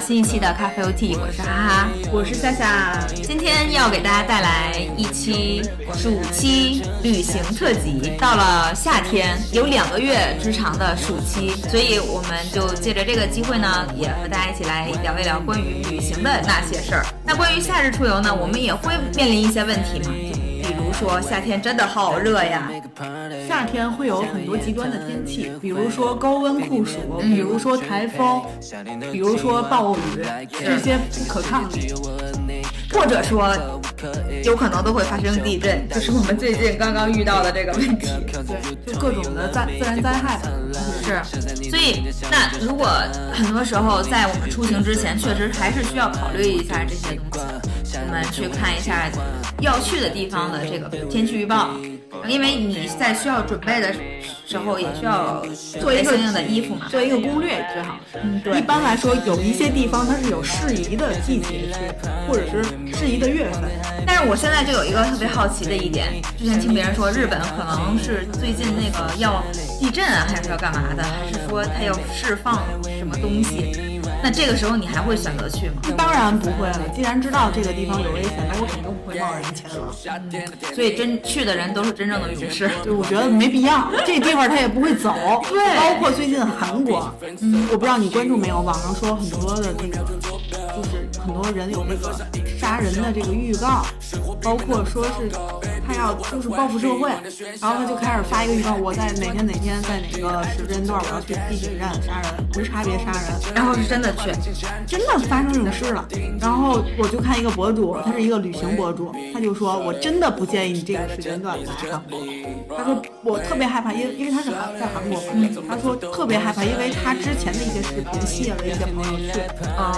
新一期的咖啡 OT，我是哈哈，我是夏夏。今天要给大家带来一期暑期旅行特辑。到了夏天，有两个月之长的暑期，所以我们就借着这个机会呢，也和大家一起来聊一聊关于旅行的那些事儿。那关于夏日出游呢，我们也会面临一些问题嘛，说夏天真的好热呀。夏天会有很多极端的天气，比如说高温酷暑，比如说台风，比如说暴雨，这些不可抗力，或者说有可能都会发生地震，就是我们最近刚刚遇到的这个问题。对，就各种的灾自然灾害吧。是，所以那如果很多时候在我们出行之前，确实还是需要考虑一下这些东西。我们去看一下要去的地方的这个天气预报。因为你在需要准备的时候，也需要做一个相应的衣服嘛，做一个攻略最好是。嗯，对。一般来说，有一些地方它是有适宜的季节去，或者是适宜的月份。但是我现在就有一个特别好奇的一点，之前听别人说日本可能是最近那个要地震啊，还是要干嘛的，还是说它要释放什么东西？那这个时候你还会选择去吗？当然不会了。既然知道这个地方有危险，那我肯定不会贸然前往。所以真去的人都是真正的勇士。对我觉得没必要，这地方他也不会走。对，包括最近韩国，嗯，我不知道你关注没有，网上说很多的那个，就是很多人有那个杀人的这个预告，包括说是他要就是报复社会，然后他就开始发一个预告，我在哪天哪天在哪个时间段我要去地铁站杀人，无差别杀人，然后是真的。去，真的发生这种事了。然后我就看一个博主，他是一个旅行博主，他就说：“我真的不建议你这个时间段来韩国。”他说：“我特别害怕，因为因为他是韩在韩国嘛。他说特别害怕，因为他之前的一些视频吸引了一些朋友去，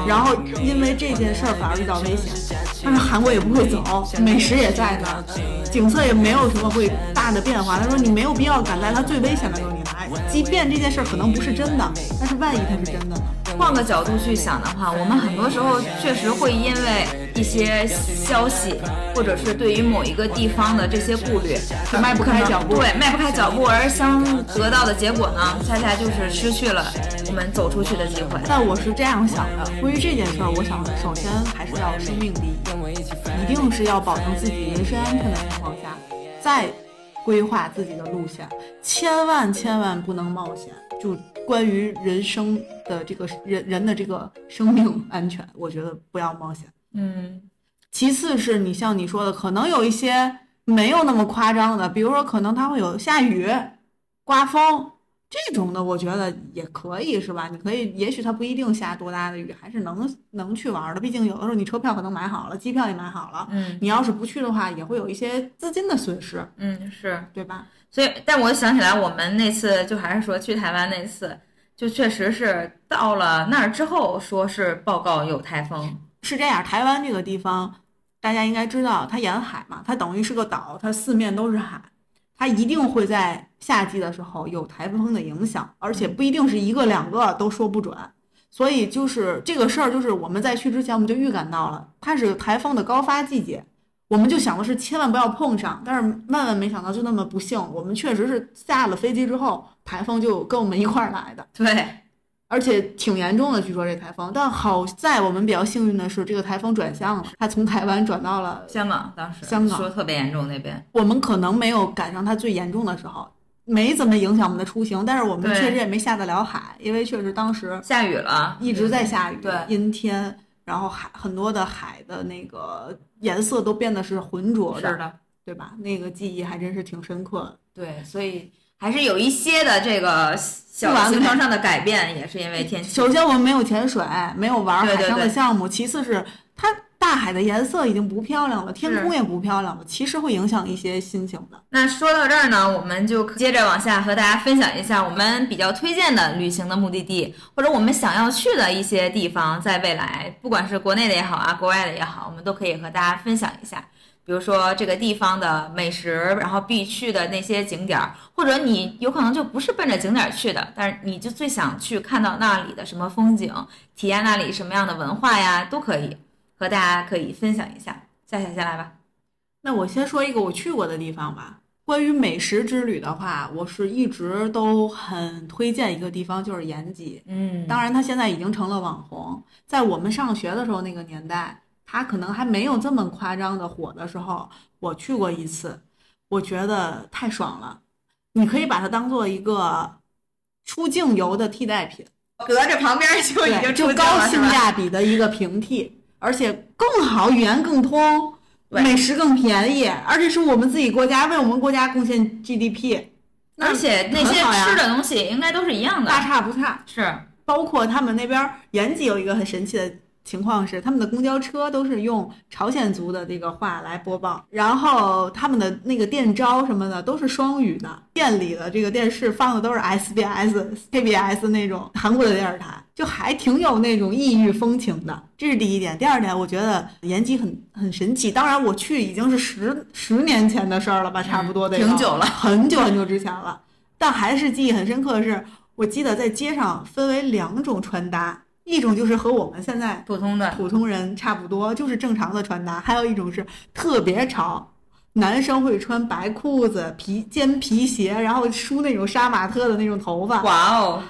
然后因为这件事儿反而遇到危险。他说韩国也不会走，美食也在那儿，景色也没有什么会大的变化。他说你没有必要赶在他最危险的时候即便这件事儿可能不是真的，但是万一它是真的呢？”换个角度去想的话，我们很多时候确实会因为一些消息，或者是对于某一个地方的这些顾虑，迈不开脚步，对，迈不开脚步，而相得到的结果呢，恰恰就是失去了我们走出去的机会。但我是这样想的，关于这件事儿，我想首先还是要生命第一，一定是要保证自己人身安全的情况下，再规划自己的路线，千万千万不能冒险。就关于人生的这个人人的这个生命安全，我觉得不要冒险。嗯，其次是你像你说的，可能有一些没有那么夸张的，比如说可能它会有下雨、刮风这种的，我觉得也可以，是吧？你可以，也许它不一定下多大的雨，还是能能去玩的。毕竟有的时候你车票可能买好了，机票也买好了，嗯，你要是不去的话，也会有一些资金的损失。嗯，是对吧？所以，但我想起来，我们那次就还是说去台湾那次，就确实是到了那儿之后，说是报告有台风。是这样，台湾这个地方，大家应该知道，它沿海嘛，它等于是个岛，它四面都是海，它一定会在夏季的时候有台风的影响，而且不一定是一个两个都说不准。所以就是这个事儿，就是我们在去之前我们就预感到了，它是台风的高发季节。我们就想的是千万不要碰上，但是万万没想到就那么不幸，我们确实是下了飞机之后，台风就跟我们一块儿来的。对，而且挺严重的，据说这台风。但好在我们比较幸运的是，这个台风转向了，它从台湾转到了香港。当时香港说特别严重那边，我们可能没有赶上它最严重的时候，没怎么影响我们的出行，但是我们确实也没下得了海，因为确实当时下雨了，一直在下雨，对，阴天。然后海很多的海的那个颜色都变得是浑浊的，是的，对吧？那个记忆还真是挺深刻的。对，所以还是有一些的这个小行程上的改变，也是因为天气。首先，我们没有潜水，没有玩海上的项目；其次是它。大海的颜色已经不漂亮了，天空也不漂亮了，其实会影响一些心情的。那说到这儿呢，我们就接着往下和大家分享一下我们比较推荐的旅行的目的地，或者我们想要去的一些地方，在未来，不管是国内的也好啊，国外的也好，我们都可以和大家分享一下。比如说这个地方的美食，然后必去的那些景点儿，或者你有可能就不是奔着景点去的，但是你就最想去看到那里的什么风景，体验那里什么样的文化呀，都可以。和大家可以分享一下，夏夏先来吧。那我先说一个我去过的地方吧。关于美食之旅的话，我是一直都很推荐一个地方，就是延吉。嗯，当然，它现在已经成了网红。在我们上学的时候那个年代，它可能还没有这么夸张的火的时候，我去过一次，我觉得太爽了。你可以把它当做一个出境游的替代品，隔着旁边就已对，经就高出镜了，是吧？性价比的一个平替，而且更好，语言更通，美食更便宜，而且是我们自己国家为我们国家贡献 GDP，而且那些吃的东西应该都是一样的大，差不差。是包括他们那边延吉有一个很神奇的情况是，他们的公交车都是用朝鲜族的这个话来播报，然后他们的那个电招什么的都是双语的，店里的这个电视放的都是 SBS、KBS 那种韩国的电视台，就还挺有那种异域风情的。这是第一点。第二点，我觉得延吉很很神奇。当然，我去已经是十十年前的事儿了吧，差不多得嗯挺久了很久很久之前了。但还是记忆很深刻的是，我记得在街上分为两种穿搭，一种就是和我们现在普通的，普通人差不多，就是正常的穿搭；还有一种是特别潮，男生会穿白裤子、皮尖皮鞋，然后梳那种杀马特的那种头发，哇哦，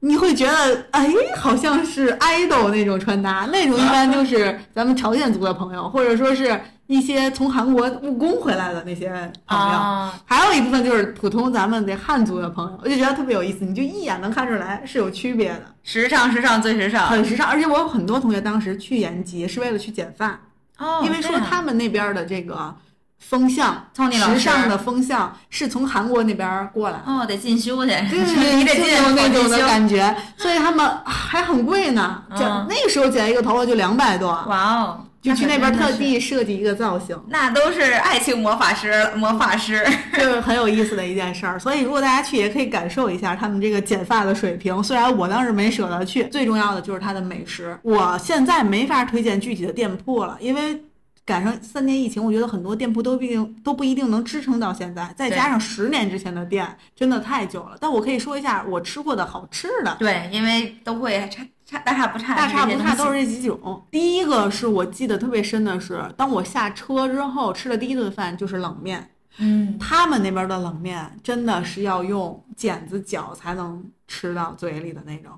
你会觉得哎，好像是 idol 那种穿搭，那种一般就是咱们朝鲜族的朋友，或者说是一些从韩国务工回来的那些朋友。啊，还有一部分就是普通咱们的汉族的朋友，我就觉得特别有意思，你就一眼能看出来是有区别的，时尚时尚最时尚。很时尚。而且我有很多同学当时去延吉是为了去剪发，哦，因为说他们那边的这个风向时尚的风向是从韩国那边过来。哦得进修去，对 你得进修那种的感觉，所以他们还很贵呢。剪、嗯那个时候剪一个头发就两百多，哇哦，就去那边特地设计一个造型。那都是爱情魔法师，魔法师，就是很有意思的一件事儿。所以如果大家去，也可以感受一下他们这个剪发的水平。虽然我当时没舍得去，最重要的就是它的美食。我现在没法推荐具体的店铺了，因为。赶上三年疫情，我觉得很多店铺都不一定都不一定能支撑到现在，再加上十年之前的店，真的太久了。但我可以说一下我吃过的好吃的，对，因为都会差差大差不差，大差不差都是是这几种。第一个是我记得特别深的是，当我下车之后吃的第一顿饭就是冷面。嗯，他们那边的冷面真的是要用剪子搅才能吃到嘴里的那种，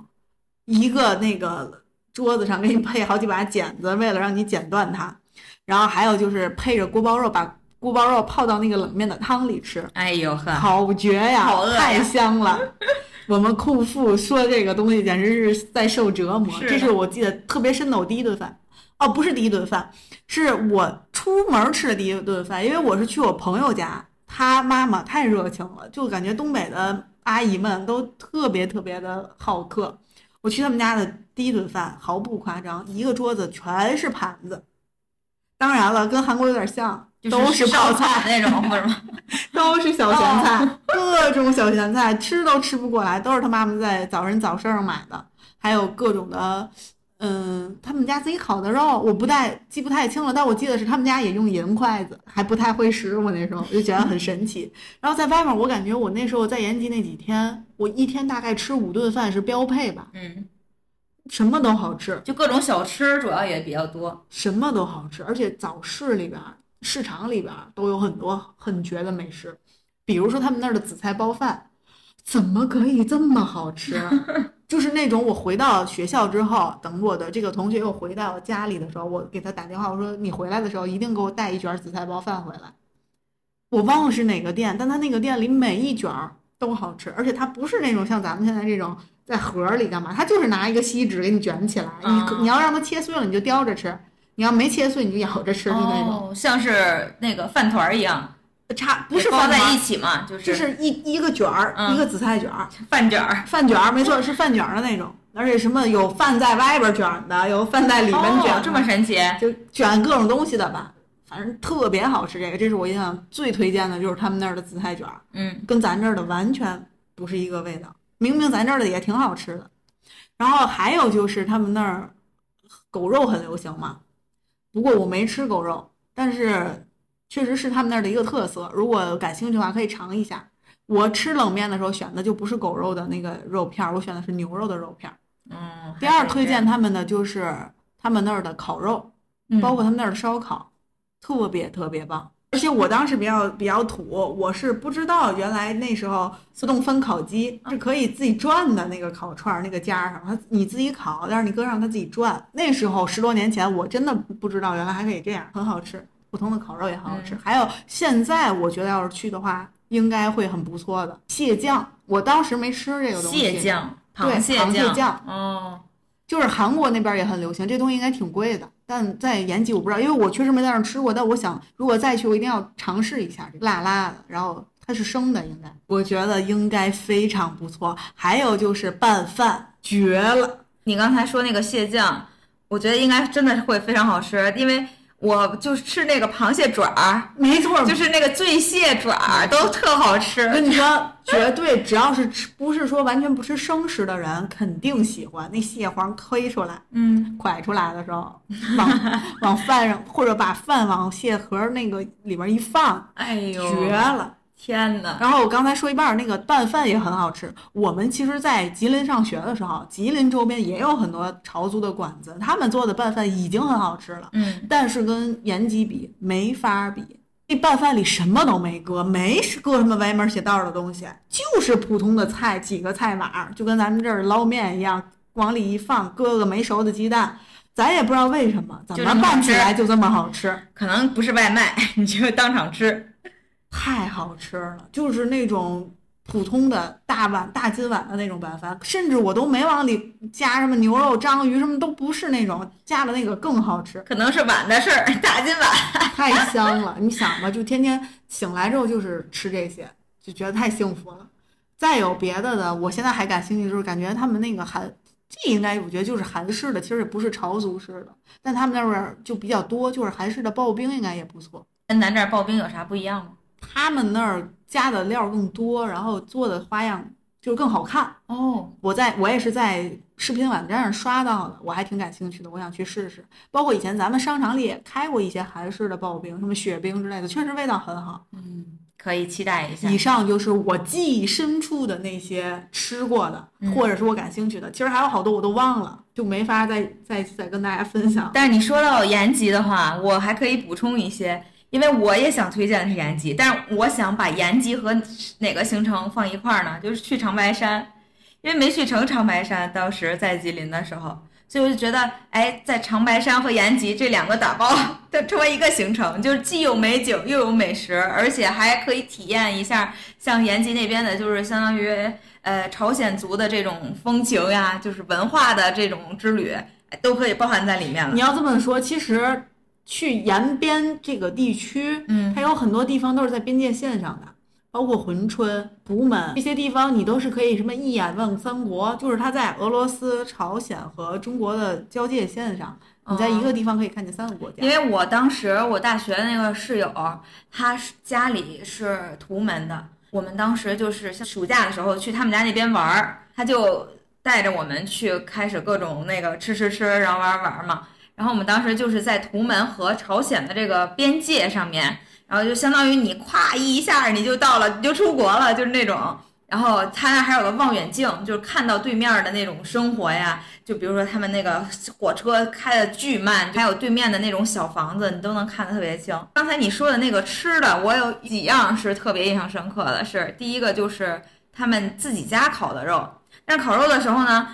一个那个桌子上给你配好几把剪子，为了让你剪断它。然后还有就是配着锅包肉，把锅包肉泡到那个冷面的汤里吃，哎呦呵，好绝呀，好饿呀太香了。我们库父说这个东西简直是在受折磨，是这是我记得特别深的我第一顿饭。哦，不是第一顿饭，是我出门吃的第一顿饭，因为我是去我朋友家，他妈妈太热情了，就感觉东北的阿姨们都特别特别的好客。我去他们家的第一顿饭，毫不夸张，一个桌子全是盘子，当然了，跟韩国有点像，就都是泡菜。那种，或者吗？都是小咸菜，哦各种小咸菜，吃都吃不过来，都是他妈妈在早晨早市上买的，还有各种的，嗯，他们家自己烤的肉，我不太记不太清了，但我记得是他们家也用银筷子，还不太会使，我那时候就觉得很神奇。然后在外面，我感觉我那时候在延吉那几天，我一天大概吃五顿饭是标配吧，嗯，什么都好吃，就各种小吃主要也比较多，什么都好吃，而且早市里边儿、市场里边儿都有很多很绝的美食，比如说他们那儿的紫菜包饭，怎么可以这么好吃？就是那种我回到学校之后，等我的这个同学又回到家里的时候，我给他打电话，我说你回来的时候一定给我带一卷紫菜包饭回来。我忘了是哪个店，但他那个店里每一卷儿都好吃，而且它不是那种像咱们现在这种在盒儿里干嘛，它就是拿一个锡纸给你卷起来，你你要让它切碎了你就叼着吃，你要没切碎你就咬着吃，就那种。哦，像是那个饭团儿一样，差不是包在一起嘛，就就是是一一个卷儿，嗯一个紫菜卷儿，饭卷儿，饭卷儿，没错，是饭卷儿的那种，而且什么有饭在外边卷的，有饭在里边卷这么神奇，就卷各种东西的吧，反正特别好吃。这个，这是我印象最推荐的，就是他们那儿的紫菜卷儿，嗯，跟咱这儿的完全不是一个味道。明明咱这儿的也挺好吃的。然后还有就是他们那儿狗肉很流行嘛，不过我没吃狗肉，但是确实是他们那儿的一个特色。如果感兴趣的话，可以尝一下。我吃冷面的时候选的就不是狗肉的那个肉片儿，我选的是牛肉的肉片儿。嗯，第二推荐他们的就是他们那儿的烤肉，嗯包括他们那儿的烧烤，特别特别棒。而且我当时比较比较土，我是不知道原来那时候自动翻烤机是可以自己转的，那个烤串儿那个架上，它你自己烤，但是你搁上它自己转。那时候十多年前，我真的不知道原来还可以这样，很好吃。普通的烤肉也很好吃。还有现在我觉得要是去的话，应该会很不错的蟹酱。我当时没吃这个东西。蟹酱，对，螃螃蟹酱，哦，就是韩国那边也很流行，这东西应该挺贵的。但在延吉我不知道，因为我确实没在那儿吃过。但我想，如果再去，我一定要尝试一下这个辣辣的。然后它是生的，应该我觉得应该非常不错。还有就是拌饭，绝了！你刚才说那个蟹酱，我觉得应该真的会非常好吃，因为我就是吃那个螃蟹爪儿，没错，就是那个醉蟹爪儿都特好吃。我跟你说，绝对只要是吃不是说完全不吃生食的人，肯定喜欢。那蟹黄推出来，嗯，蒯出来的时候，往 往饭上，或者把饭往蟹盒那个里面一放，哎呦，绝了！天哪！然后我刚才说一半儿，那个拌饭也很好吃。我们其实，在吉林上学的时候，吉林周边也有很多潮族的馆子，他们做的拌饭已经很好吃了。嗯，但是跟延吉比没法比，那拌饭里什么都没搁，没搁什么歪门邪道的东西，就是普通的菜，几个菜码儿，就跟咱们这儿捞面一样，往里一放，搁个没熟的鸡蛋，咱也不知道为什么，怎么拌起来就这么好吃。可能不是外卖，你就当场吃。太好吃了，就是那种普通的大碗、大金碗的那种拌饭，甚至我都没往里加什么牛肉、章鱼，什么都不是那种，加了那个更好吃，可能是碗的事儿，大金碗。太香了。你想吧，就天天醒来之后就是吃这些，就觉得太幸福了。再有别的的，我现在还感兴趣，就是感觉他们那个韩，这应该我觉得就是韩式的，其实也不是朝族式的，但他们那边儿就比较多，就是韩式的刨冰应该也不错。跟咱这儿刨冰有啥不一样吗？他们那儿加的料更多，然后做的花样就更好看。哦，我在我也是在视频网站上刷到的，我还挺感兴趣的，我想去试试。包括以前咱们商场里也开过一些韩式的刨冰，什么雪冰之类的，确实味道很好。嗯，可以期待一下。以上就是我记忆深处的那些吃过的，嗯或者是我感兴趣的。其实还有好多我都忘了，就没法再再再跟大家分享。但是你说到延吉的话，我还可以补充一些，因为我也想推荐的是延吉，但是我想把延吉和哪个行程放一块儿呢？就是去长白山，因为没去成长白山，当时在吉林的时候，所以我就觉得，哎，在长白山和延吉这两个打包的成为一个行程，就是既有美景又有美食，而且还可以体验一下像延吉那边的，就是相当于呃朝鲜族的这种风情呀，就是文化的这种之旅，都可以包含在里面了你。要这么说，其实去延边这个地区，嗯它有很多地方都是在边界线上的，包括珲春、图门这些地方，你都是可以什么一眼望三国，就是它在俄罗斯、朝鲜和中国的交界线上，你在一个地方可以看见三个国家。因为我当时我大学那个室友，他是家里是图门的，我们当时就是像暑假的时候去他们家那边玩儿，他就带着我们去开始各种那个吃吃吃，然后玩儿玩儿嘛。然后我们当时就是在图门和朝鲜的这个边界上面，然后就相当于你咵一下你就到了，你就出国了，就是那种。然后他那还有个望远镜，就是看到对面的那种生活呀，就比如说他们那个火车开的巨慢，还有对面的那种小房子，你都能看得特别清。刚才你说的那个吃的，我有几样是特别印象深刻的是，第一个就是他们自己家烤的肉，但烤肉的时候呢，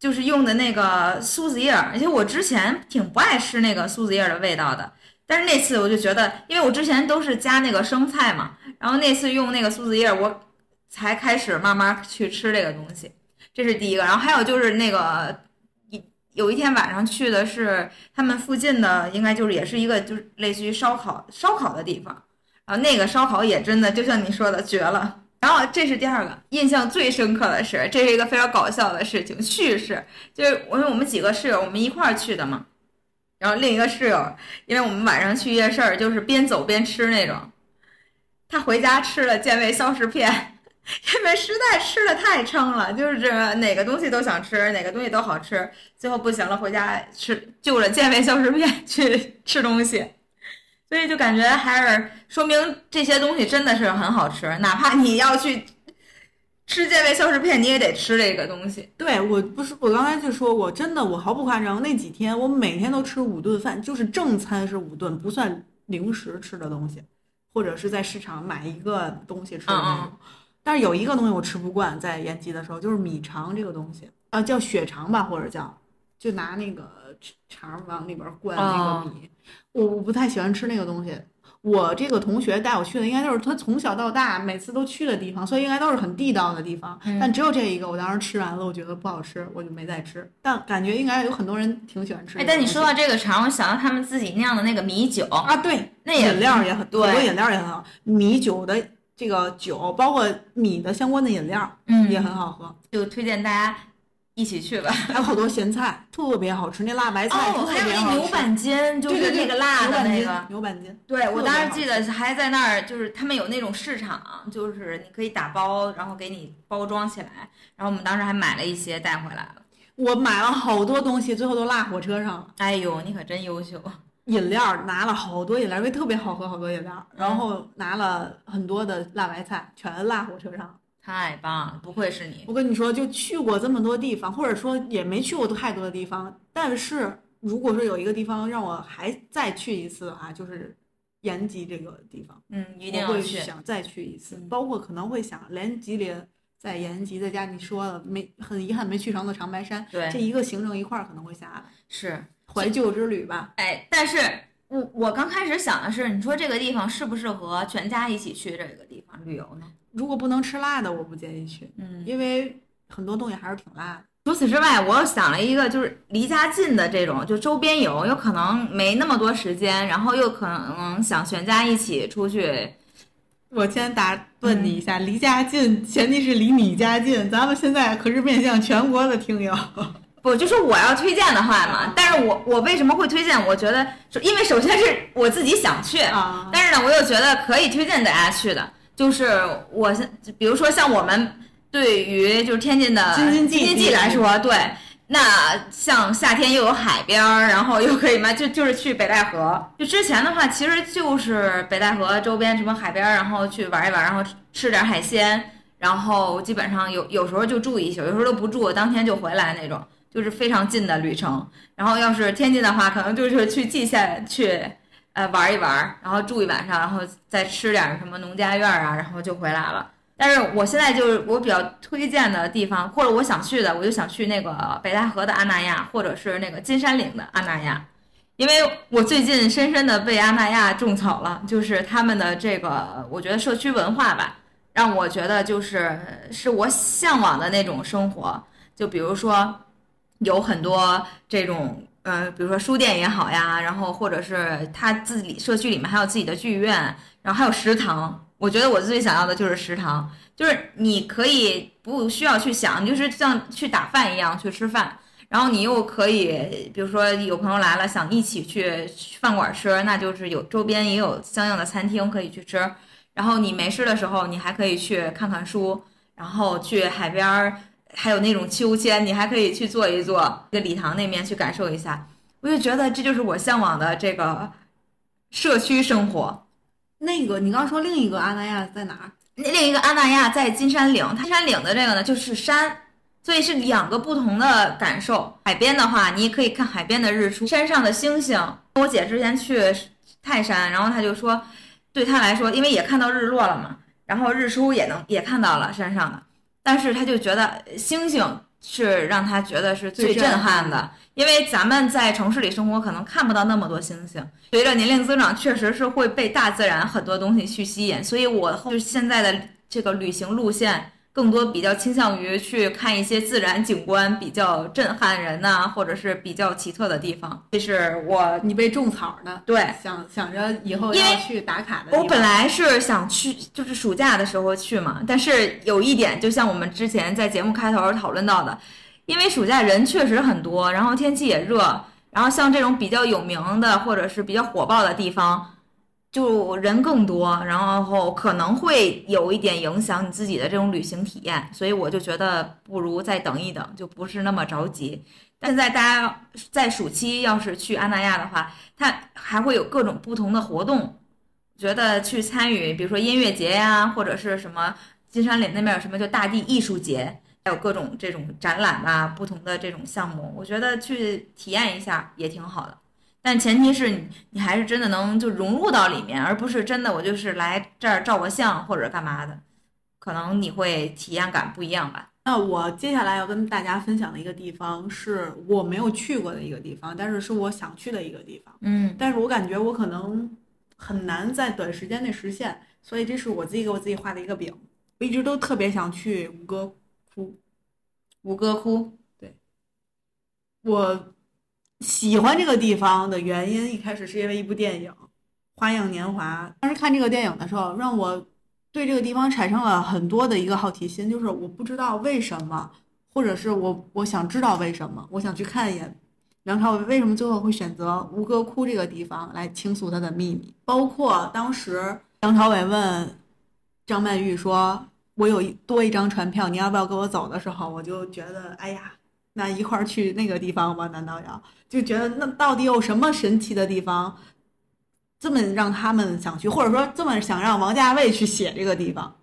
就是用的那个苏子叶儿，而且我之前挺不爱吃那个苏子叶儿的味道的。但是那次我就觉得，因为我之前都是加那个生菜嘛，然后那次用那个苏子叶儿，我才开始慢慢去吃这个东西，这是第一个。然后还有就是那个一有一天晚上去的是他们附近的，应该就是也是一个就是类似于烧烤烧烤的地方，然后那个烧烤也真的就像你说的绝了。然后这是第二个，印象最深刻的事，这是一个非常搞笑的事情趣事，就是因为我们几个室友我们一块儿去的嘛，然后另一个室友，因为我们晚上去夜市儿，就是边走边吃那种，他回家吃了健胃消食片。因为实在吃的太撑了，就是这哪个东西都想吃，哪个东西都好吃，最后不行了，回家吃就着健胃消食片去吃东西，所以就感觉还是说明这些东西真的是很好吃，哪怕你要去吃健胃消食片，你也得吃这个东西。对我不是，我刚才就说过，真的，我毫不夸张，那几天我每天都吃五顿饭，就是正餐是五顿，不算零食吃的东西，或者是在市场买一个东西吃的嗯那种。但是有一个东西我吃不惯，在延吉的时候，就是米肠这个东西，啊，叫血肠吧，或者叫，就拿那个肠往里边灌那哦个米，我我不太喜欢吃那个东西。我这个同学带我去的，应该都是他从小到大每次都去的地方，所以应该都是很地道的地方。嗯但只有这一个，我当时吃完了，我觉得不好吃，我就没再吃。但感觉应该有很多人挺喜欢吃哎。但你说到这个肠，我想到他们自己酿的那个米酒，啊，对，那也饮料也很多饮料也很好，米酒的这个酒，包括米的相关的饮料嗯也很好喝，就推荐大家一起去吧。还有好多咸菜，特别好吃，那辣白菜哦，还有那。牛板筋，就是那个辣的那个。牛板筋，对，我当时记得还在那儿，就是他们有那种市场，就是你可以打包，然后给你包装起来。然后我们当时还买了一些带回来了。我买了好多东西，最后都落火车上了。哎呦，你可真优秀！饮料拿了好多饮料，因为特别好喝，好多饮料，嗯然后拿了很多的辣白菜，全落火车上了。太棒了，不愧是你。我跟你说，就去过这么多地方，或者说也没去过太多的地方，但是如果说有一个地方让我还再去一次的话，就是延吉这个地方，嗯，一定会要去。想再去一次，嗯包括可能会想连吉林。在延吉，再加你说了没很遗憾没去成的长白山，对这一个行程一块儿可能会下来，是，怀旧之旅吧。哎，但是我我刚开始想的是，你说这个地方适不适合全家一起去这个地方旅游呢？如果不能吃辣的，我不建议去，嗯，因为很多东西还是挺辣的。除此之外，我又想了一个，就是离家近的这种，就周边游，有可能没那么多时间，然后又可能想全家一起出去。我先打断你一下，离家近，前提是离你家近。咱们现在可是面向全国的听友。不，就是我要推荐的话嘛。但是我我为什么会推荐？我觉得，因为首先是我自己想去，啊，但是呢，我又觉得可以推荐大家去的，就是我现，比如说像我们对于就是天津的京津冀来说，对，那像夏天又有海边儿，然后又可以嘛，就就是去北戴河。就之前的话，其实就是北戴河周边什么海边儿，然后去玩一玩，然后吃点海鲜，然后基本上有有时候就住一宿，有时候都不住，当天就回来那种，就是非常近的旅程。然后要是天津的话，可能就是去蓟县去。呃，玩一玩，然后住一晚上，然后再吃点什么农家院啊，然后就回来了。但是我现在就是我比较推荐的地方，或者我想去的，我就想去那个北戴河的阿那亚，或者是那个金山岭的阿那亚，因为我最近深深的被阿那亚种草了，就是他们的这个，我觉得社区文化吧，让我觉得就是是我向往的那种生活。就比如说，有很多这种。呃，比如说书店也好呀，然后或者是他自己社区里面还有自己的剧院，然后还有食堂。我觉得我最想要的就是食堂，就是你可以不需要去想，就是像去打饭一样去吃饭，然后你又可以，比如说有朋友来了想一起去饭馆吃，那就是有周边也有相应的餐厅可以去吃。然后你没事的时候，你还可以去看看书，然后去海边儿。还有那种秋千，你还可以去坐一坐，这个礼堂那面去感受一下。我就觉得这就是我向往的这个社区生活。那个你刚刚说另一个阿那亚在哪儿？另一个阿那亚在金山岭，金山岭的这个呢就是山，所以是两个不同的感受。海边的话，你也可以看海边的日出，山上的星星。我姐之前去泰山，然后她就说，对她来说，因为也看到日落了嘛，然后日出也能也看到了山上的。但是他就觉得星星是让他觉得是最震撼的，因为咱们在城市里生活可能看不到那么多星星。随着年龄增长，确实是会被大自然很多东西去吸引，所以我就现在的这个旅行路线更多比较倾向于去看一些自然景观比较震撼人呐、或者是比较奇特的地方。这是我你被种草的，对想想着以后要去打卡的。我本来是想去，就是暑假的时候去嘛，但是有一点，就像我们之前在节目开头讨论到的，因为暑假人确实很多，然后天气也热，然后像这种比较有名的或者是比较火爆的地方，就人更多，然后可能会有一点影响你自己的这种旅行体验，所以我就觉得不如再等一等，就不是那么着急。现在大家在暑期要是去阿那亚的话，它还会有各种不同的活动。觉得去参与，比如说音乐节呀，或者是什么金山岭那边有什么就大地艺术节，还有各种这种展览啊，不同的这种项目，我觉得去体验一下也挺好的。但前提是你你还是真的能就融入到里面，而不是真的我就是来这儿照个相或者干嘛的，可能你会体验感不一样吧。那我接下来要跟大家分享的一个地方是我没有去过的一个地方，但是是我想去的一个地方。嗯但是我感觉我可能很难在短时间内实现，所以这是我自己给我自己画的一个饼。我一直都特别想去吴哥窟，吴哥窟，对我喜欢这个地方的原因，一开始是因为一部电影《花样年华》。当时看这个电影的时候，让我对这个地方产生了很多的一个好奇心，就是我不知道为什么，或者是我我想知道为什么，我想去看一眼梁朝伟为什么最后会选择吴哥窟这个地方来倾诉他的秘密。包括当时梁朝伟问张曼玉说：“我有多一张船票，你要不要跟我走的时候，我就觉得，哎呀。”那一块儿去那个地方吧？难道要就觉得那到底有什么神奇的地方，这么让他们想去，或者说这么想让王家卫去写这个地方，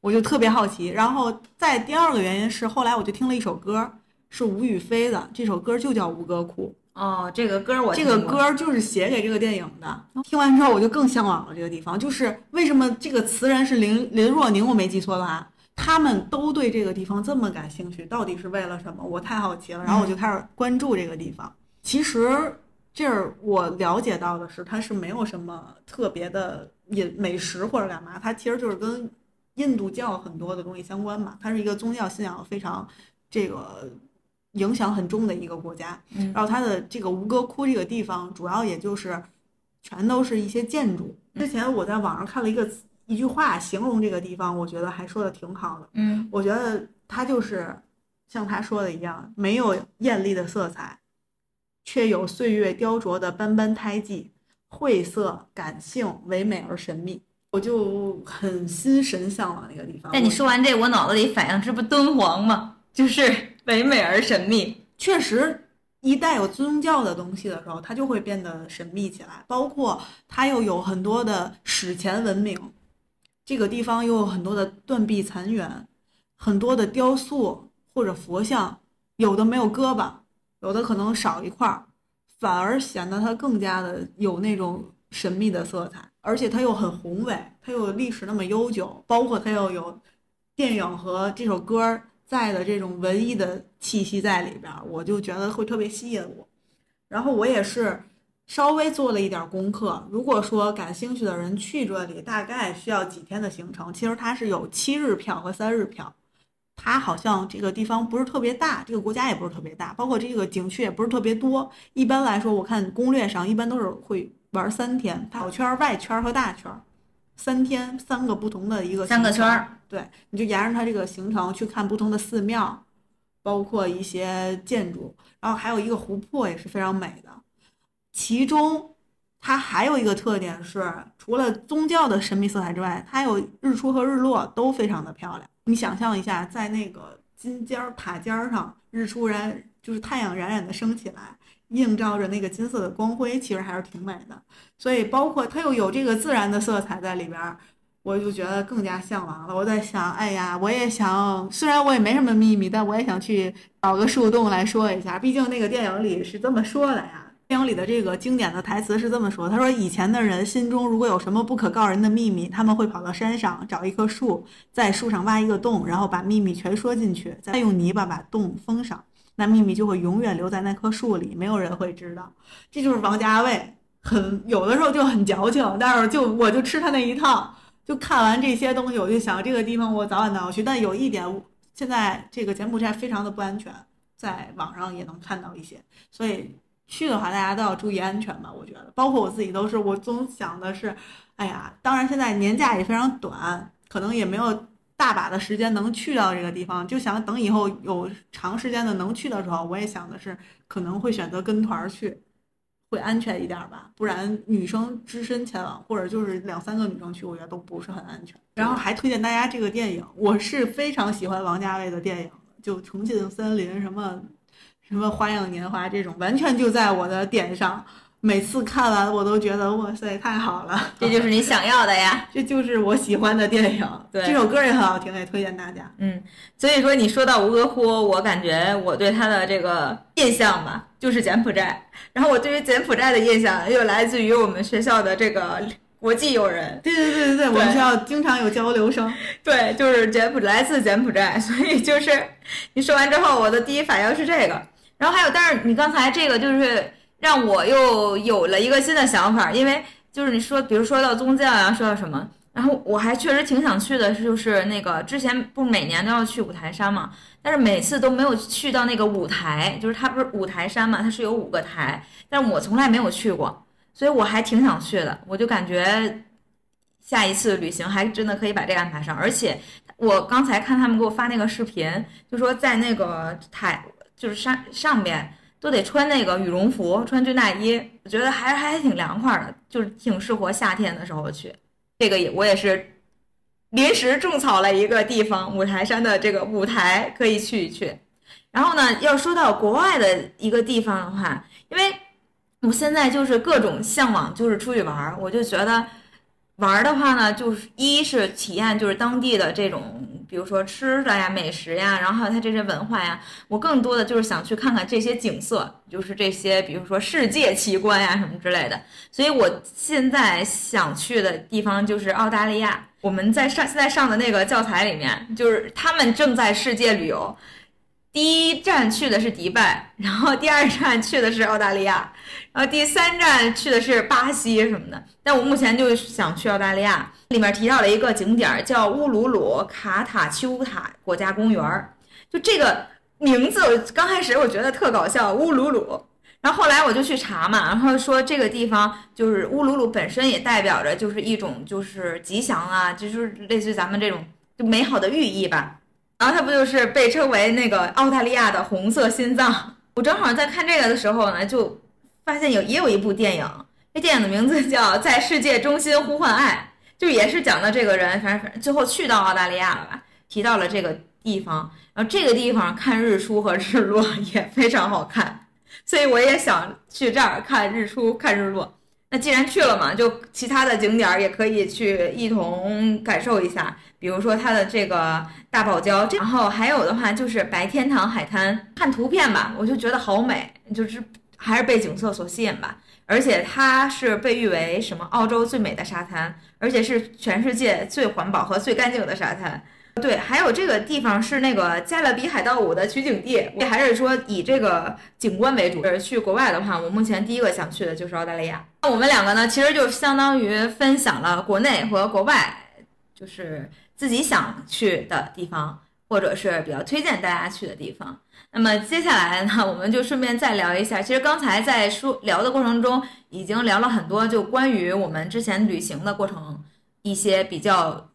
我就特别好奇。然后再第二个原因是，后来我就听了一首歌，是吴雨霏的，这首歌就叫《吴哥窟哦，这个歌我》，这个歌就是写给这个电影的。听完之后，我就更向往了这个地方。就是为什么这个词人是林林若宁，我没记错的话。他们都对这个地方这么感兴趣，到底是为了什么？我太好奇了，然后我就开始关注这个地方。其实这儿我了解到的是，它是没有什么特别的饮美食或者干嘛，它其实就是跟印度教很多的东西相关嘛。它是一个宗教信仰非常这个影响很重的一个国家。嗯然后它的这个吴哥窟这个地方，主要也就是全都是一些建筑。之前我在网上看了一个词一句话形容这个地方，我觉得还说的挺好的。嗯我觉得它就是像他说的一样，没有艳丽的色彩，却有岁月雕琢的斑斑胎记，晦涩、感性、唯美而神秘。我就很心神向往那个地方。但你说完这，我脑子里反应这不敦煌吗？就是唯美而神秘。确实，一带有宗教的东西的时候，它就会变得神秘起来。包括它又有很多的史前文明，这个地方又有很多的断壁残垣，很多的雕塑或者佛像，有的没有胳膊，有的可能少一块儿，反而显得它更加的有那种神秘的色彩，而且它又很宏伟，它又历史那么悠久，包括它又有电影和这首歌在的这种文艺的气息在里边儿，我就觉得会特别吸引我。然后我也是稍微做了一点儿功课，如果说感兴趣的人去这里，大概需要几天的行程？其实它是有七日票和三日票。它好像这个地方不是特别大，这个国家也不是特别大，包括这个景区也不是特别多。一般来说，我看攻略上一般都是会玩三天，它小圈儿、外圈儿和大圈儿，三天三个不同的一个三个圈儿，对，你就沿着它这个行程去看不同的寺庙，包括一些建筑，然后还有一个湖泊也是非常美的。其中，它还有一个特点是，除了宗教的神秘色彩之外，它有日出和日落都非常的漂亮。你想象一下，在那个金尖儿塔尖儿上，日出然就是太阳冉冉的升起来，映照着那个金色的光辉，其实还是挺美的。所以，包括它又有这个自然的色彩在里边，我就觉得更加向往了。我在想，哎呀，我也想，虽然我也没什么秘密，但我也想去找个树洞来说一下。毕竟那个电影里是这么说的呀。电影里的这个经典的台词是这么说：“他说，以前的人心中如果有什么不可告人的秘密，他们会跑到山上找一棵树，在树上挖一个洞，然后把秘密全说进去，再用泥巴把洞封上，那秘密就会永远留在那棵树里，没有人会知道。”这就是王家卫，很有的时候就很矫情，但是就我就吃他那一套。就看完这些东西，我就想这个地方我早晚都要去。但有一点，现在这个柬埔寨非常的不安全，在网上也能看到一些，所以去的话大家都要注意安全吧。我觉得，包括我自己都是，我总想的是，哎呀，当然现在年假也非常短，可能也没有大把的时间能去到这个地方，就想等以后有长时间的能去的时候，我也想的是可能会选择跟团去。会安全一点吧，不然女生只身前往，或者就是两三个女生去，我觉得都不是很安全。然后还推荐大家这个电影，我是非常喜欢王家卫的电影，就《重庆森林》什么什么《花样年华》这种，完全就在我的点上。每次看完我都觉得哇塞，太好了，这就是你想要的呀。这就是我喜欢的电影。对这首歌也很好听，也推荐大家。嗯，所以说你说到吴哥窟，我感觉我对他的这个印象吧，就是柬埔寨，然后我对于柬埔寨的印象又来自于我们学校的这个国际友人，对对对对对，我们学校经常有交流生。对，就是柬埔来自柬埔寨，所以就是你说完之后，我的第一反应是这个。然后还有，但是你刚才这个就是让我又有了一个新的想法，因为就是你说，比如说到宗教呀，说到什么，然后我还确实挺想去的，就是那个之前不每年都要去五台山嘛，但是每次都没有去到那个五台，就是它不是五台山嘛，它是有五个台，但我从来没有去过，所以我还挺想去的，我就感觉下一次旅行还真的可以把这个安排上，而且我刚才看他们给我发那个视频，就说在那个台。就是山上边都得穿那个羽绒服，穿军大衣，我觉得还还挺凉快的，就是挺适合夏天的时候去。这个也我也是临时种草了一个地方，五台山的这个舞台可以去一去。然后呢，要说到国外的一个地方的话，因为我现在就是各种向往，就是出去玩儿，我就觉得。玩的话呢，就是一是体验就是当地的这种，比如说吃的呀、美食呀，然后还有它这些文化呀。我更多的就是想去看看这些景色，就是这些，比如说世界奇观呀什么之类的。所以我现在想去的地方就是澳大利亚。我们在上现在上的那个教材里面，就是他们正在世界旅游。第一站去的是迪拜，然后第二站去的是澳大利亚，然后第三站去的是巴西什么的。但我目前就想去澳大利亚，里面提到了一个景点叫乌鲁鲁卡塔丘塔国家公园儿，就这个名字，我刚开始我觉得特搞笑，乌鲁鲁。然后后来我就去查嘛，然后说这个地方就是乌鲁鲁本身也代表着就是一种就是吉祥啊，就是类似于咱们这种就美好的寓意吧。然后它不就是被称为那个澳大利亚的红色心脏？我正好在看这个的时候呢，就发现有也有一部电影，这电影的名字叫《在世界中心呼唤爱》，就也是讲的这个人，反正反正最后去到澳大利亚了吧，提到了这个地方，然后这个地方看日出和日落也非常好看，所以我也想去这儿看日出看日落。那既然去了嘛，就其他的景点儿也可以去一同感受一下，比如说它的这个大堡礁，然后还有的话就是白天堂海滩，看图片吧，我就觉得好美，就是还是被景色所吸引吧。而且它是被誉为什么澳洲最美的沙滩，而且是全世界最环保和最干净的沙滩。对，还有这个地方是那个《加勒比海盗五》的取景地，还是说以这个景观为主？呃去国外的话，我目前第一个想去的就是澳大利亚。那我们两个呢，其实就相当于分享了国内和国外，就是自己想去的地方，或者是比较推荐大家去的地方。那么接下来呢，我们就顺便再聊一下。其实刚才在说聊的过程中，已经聊了很多，就关于我们之前旅行的过程一些比较。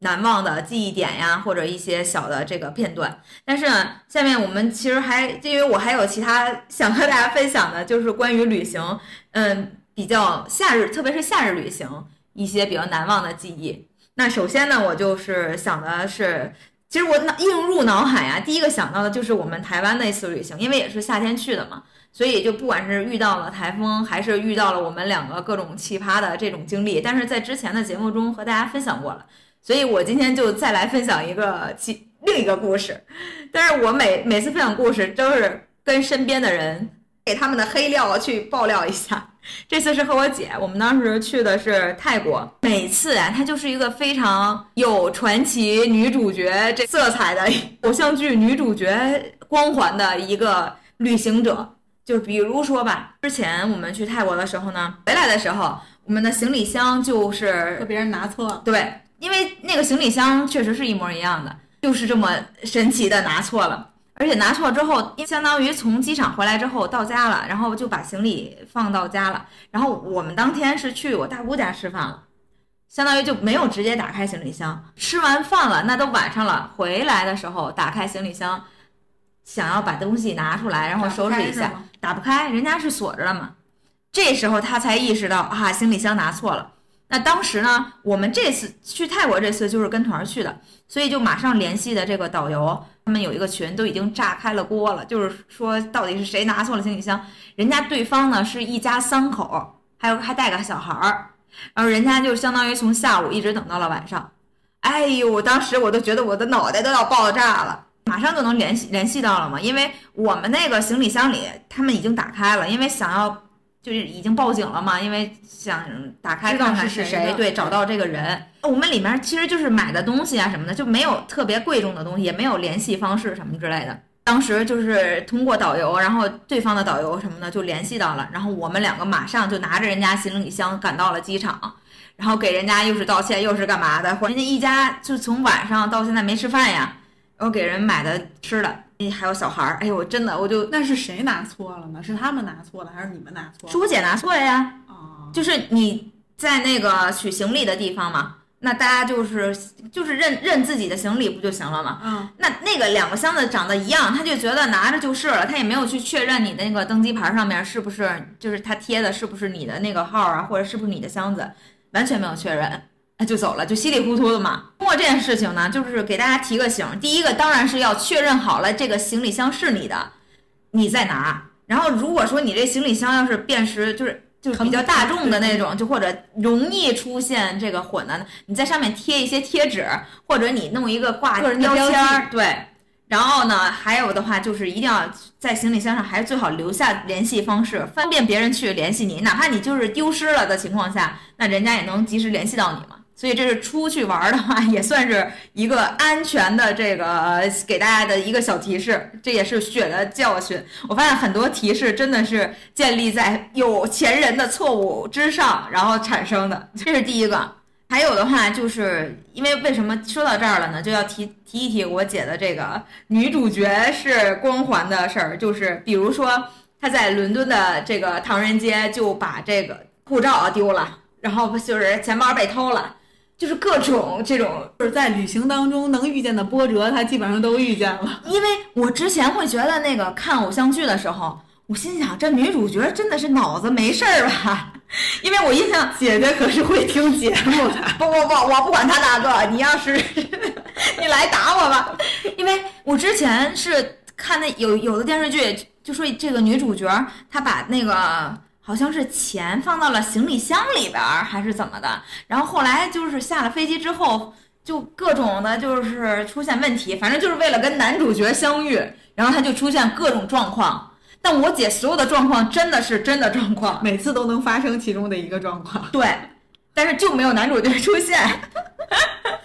难忘的记忆点呀，或者一些小的这个片段。但是呢，下面我们其实还因为我还有其他想和大家分享的，就是关于旅行，嗯，比较夏日，特别是夏日旅行一些比较难忘的记忆。那首先呢，我就是想的是，其实我脑映入脑海啊，第一个想到的就是我们台湾那次旅行，因为也是夏天去的嘛，所以就不管是遇到了台风，还是遇到了我们两个各种奇葩的这种经历，但是在之前的节目中和大家分享过了。所以我今天就再来分享一个其另一个故事，但是我每每次分享故事都是跟身边的人给他们的黑料去爆料一下。这次是和我姐，我们当时去的是泰国。每次啊，她就是一个非常有传奇女主角这色彩的偶像剧女主角光环的一个旅行者。就比如说吧，之前我们去泰国的时候呢，回来的时候，我们的行李箱就是被别人拿错了。对。因为那个行李箱确实是一模一样的，就是这么神奇的拿错了，而且拿错之后，相当于从机场回来之后到家了，然后就把行李放到家了。然后我们当天是去我大姑家吃饭了，相当于就没有直接打开行李箱。吃完饭了，那都晚上了，回来的时候打开行李箱，想要把东西拿出来，然后收拾一下，打不开，人家是锁着的嘛。这时候他才意识到啊，行李箱拿错了。那当时呢，我们这次去泰国这次就是跟团去的，所以就马上联系的这个导游，他们有一个群都已经炸开了锅了，就是说到底是谁拿错了行李箱？人家对方呢是一家三口，还有还带个小孩儿，然后人家就相当于从下午一直等到了晚上。哎呦，当时我都觉得我的脑袋都要爆炸了，马上就能联系联系到了嘛，因为我们那个行李箱里他们已经打开了，因为想要就是已经报警了嘛，因为想打开看看是是谁对，找到这个人。我们里面其实就是买的东西啊什么的，就没有特别贵重的东西，也没有联系方式什么之类的。当时就是通过导游，然后对方的导游什么的就联系到了，然后我们两个马上就拿着人家行李箱赶到了机场，然后给人家又是道歉又是干嘛的，人家一家就从晚上到现在没吃饭呀，然后给人买的吃的，哎还有小孩儿，哎呦我真的我就那是谁拿错了呢？是他们拿错了，还是你们拿错了？是我姐拿错了呀，哦，就是你在那个取行李的地方嘛，那大家就是就是认认自己的行李不就行了吗？嗯，那那个两个箱子长得一样，他就觉得拿着就是了，他也没有去确认你的那个登机牌上面是不是就是他贴的是不是你的那个号啊，或者是不是你的箱子，完全没有确认，哎就走了，就稀里糊涂的嘛。通过这件事情呢，就是给大家提个醒，第一个当然是要确认好了这个行李箱是你的，你再拿。然后如果说你这行李箱要是辨识就是。就是比较大众的那种，就或者容易出现这个混的，你在上面贴一些贴纸，或者你弄一个挂个人标标签儿，对。然后呢，还有的话就是一定要在行李箱上，还是最好留下联系方式，方便别人去联系你。哪怕你就是丢失了的情况下，那人家也能及时联系到你嘛。所以这是出去玩的话，也算是一个安全的这个给大家的一个小提示，这也是血的教训。我发现很多提示真的是建立在有钱人的错误之上，然后产生的，这是第一个。还有的话，就是因为为什么说到这儿了呢？就要提提一提我姐的这个女主角是光环的事儿，就是比如说她在伦敦的这个唐人街就把这个护照丢了，然后就是钱包被偷了，就是各种这种就是在旅行当中能遇见的波折，他基本上都遇见了。因为我之前会觉得那个看偶像剧的时候，我心想这女主角真的是脑子没事儿吧？因为我印象姐姐可是会听节目的，不不不，我不管他哪个，你要是你来打我吧，因为我之前是看那有有的电视剧，就说这个女主角她把那个好像是钱放到了行李箱里边儿，还是怎么的，然后后来就是下了飞机之后。就各种的，就是出现问题，反正就是为了跟男主角相遇，然后他就出现各种状况。但我姐所有的状况真的是真的状况，每次都能发生其中的一个状况。对，但是就没有男主角出现。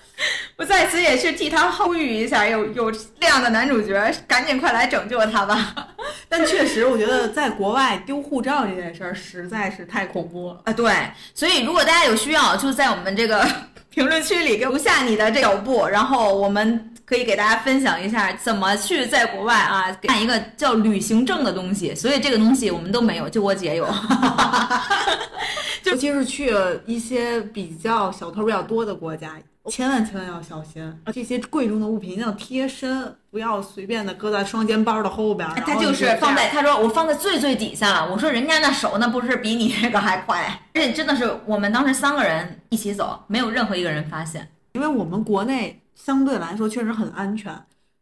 我在此也去替他呼吁一下，有有这样的男主角，赶紧快来拯救他吧！但确实，我觉得在国外丢护照这件事儿实在是太恐怖了。啊，对，所以如果大家有需要，就在我们这个 评论区里留下你的这脚步，然后我们可以给大家分享一下怎么去在国外啊办一个叫旅行证的东西。所以这个东西我们都没有，就我姐有。尤其是去一些比较小偷比较多的国家，千万千万要小心啊。这些贵重的物品一定要贴身，不要随便的搁在双肩包的后边儿。他就是放在，他说我放在最最底下了。我说人家那手那不是比你这个还快，而且真的是我们当时三个人一起走，没有任何一个人发现。因为我们国内相对来说确实很安全，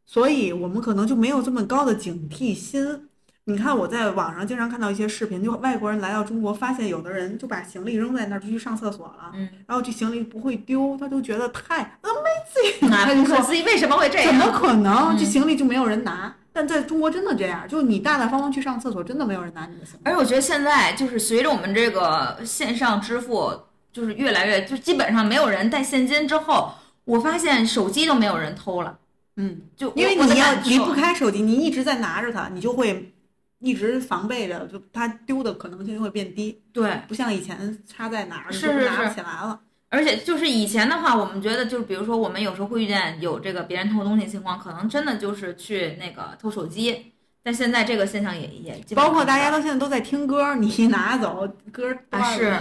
所以我们可能就没有这么高的警惕心。你看我在网上经常看到一些视频，就外国人来到中国，发现有的人就把行李扔在那儿就去上厕所了，嗯，然后这行李不会丢，他就觉得太 amazing，啊，他就说为什么会这样？怎么可能？嗯这行李就没有人拿？但在中国真的这样，就是你大大方方去上厕所，真的没有人拿你的行李。而且我觉得现在就是随着我们这个线上支付就是越来越，就基本上没有人带现金之后，我发现手机都没有人偷了。嗯，就因为你要离不开手机，你一直在拿着它，你就会一直防备着，就它丢的可能性就会变低，对，不像以前插在哪就拿不起来了。而且就是以前的话，我们觉得就是比如说我们有时候会遇见有这个别人偷东西的情况，可能真的就是去那个偷手机。但现在这个现象也也包括大家是都现在都在听歌，你一拿走歌断啊是？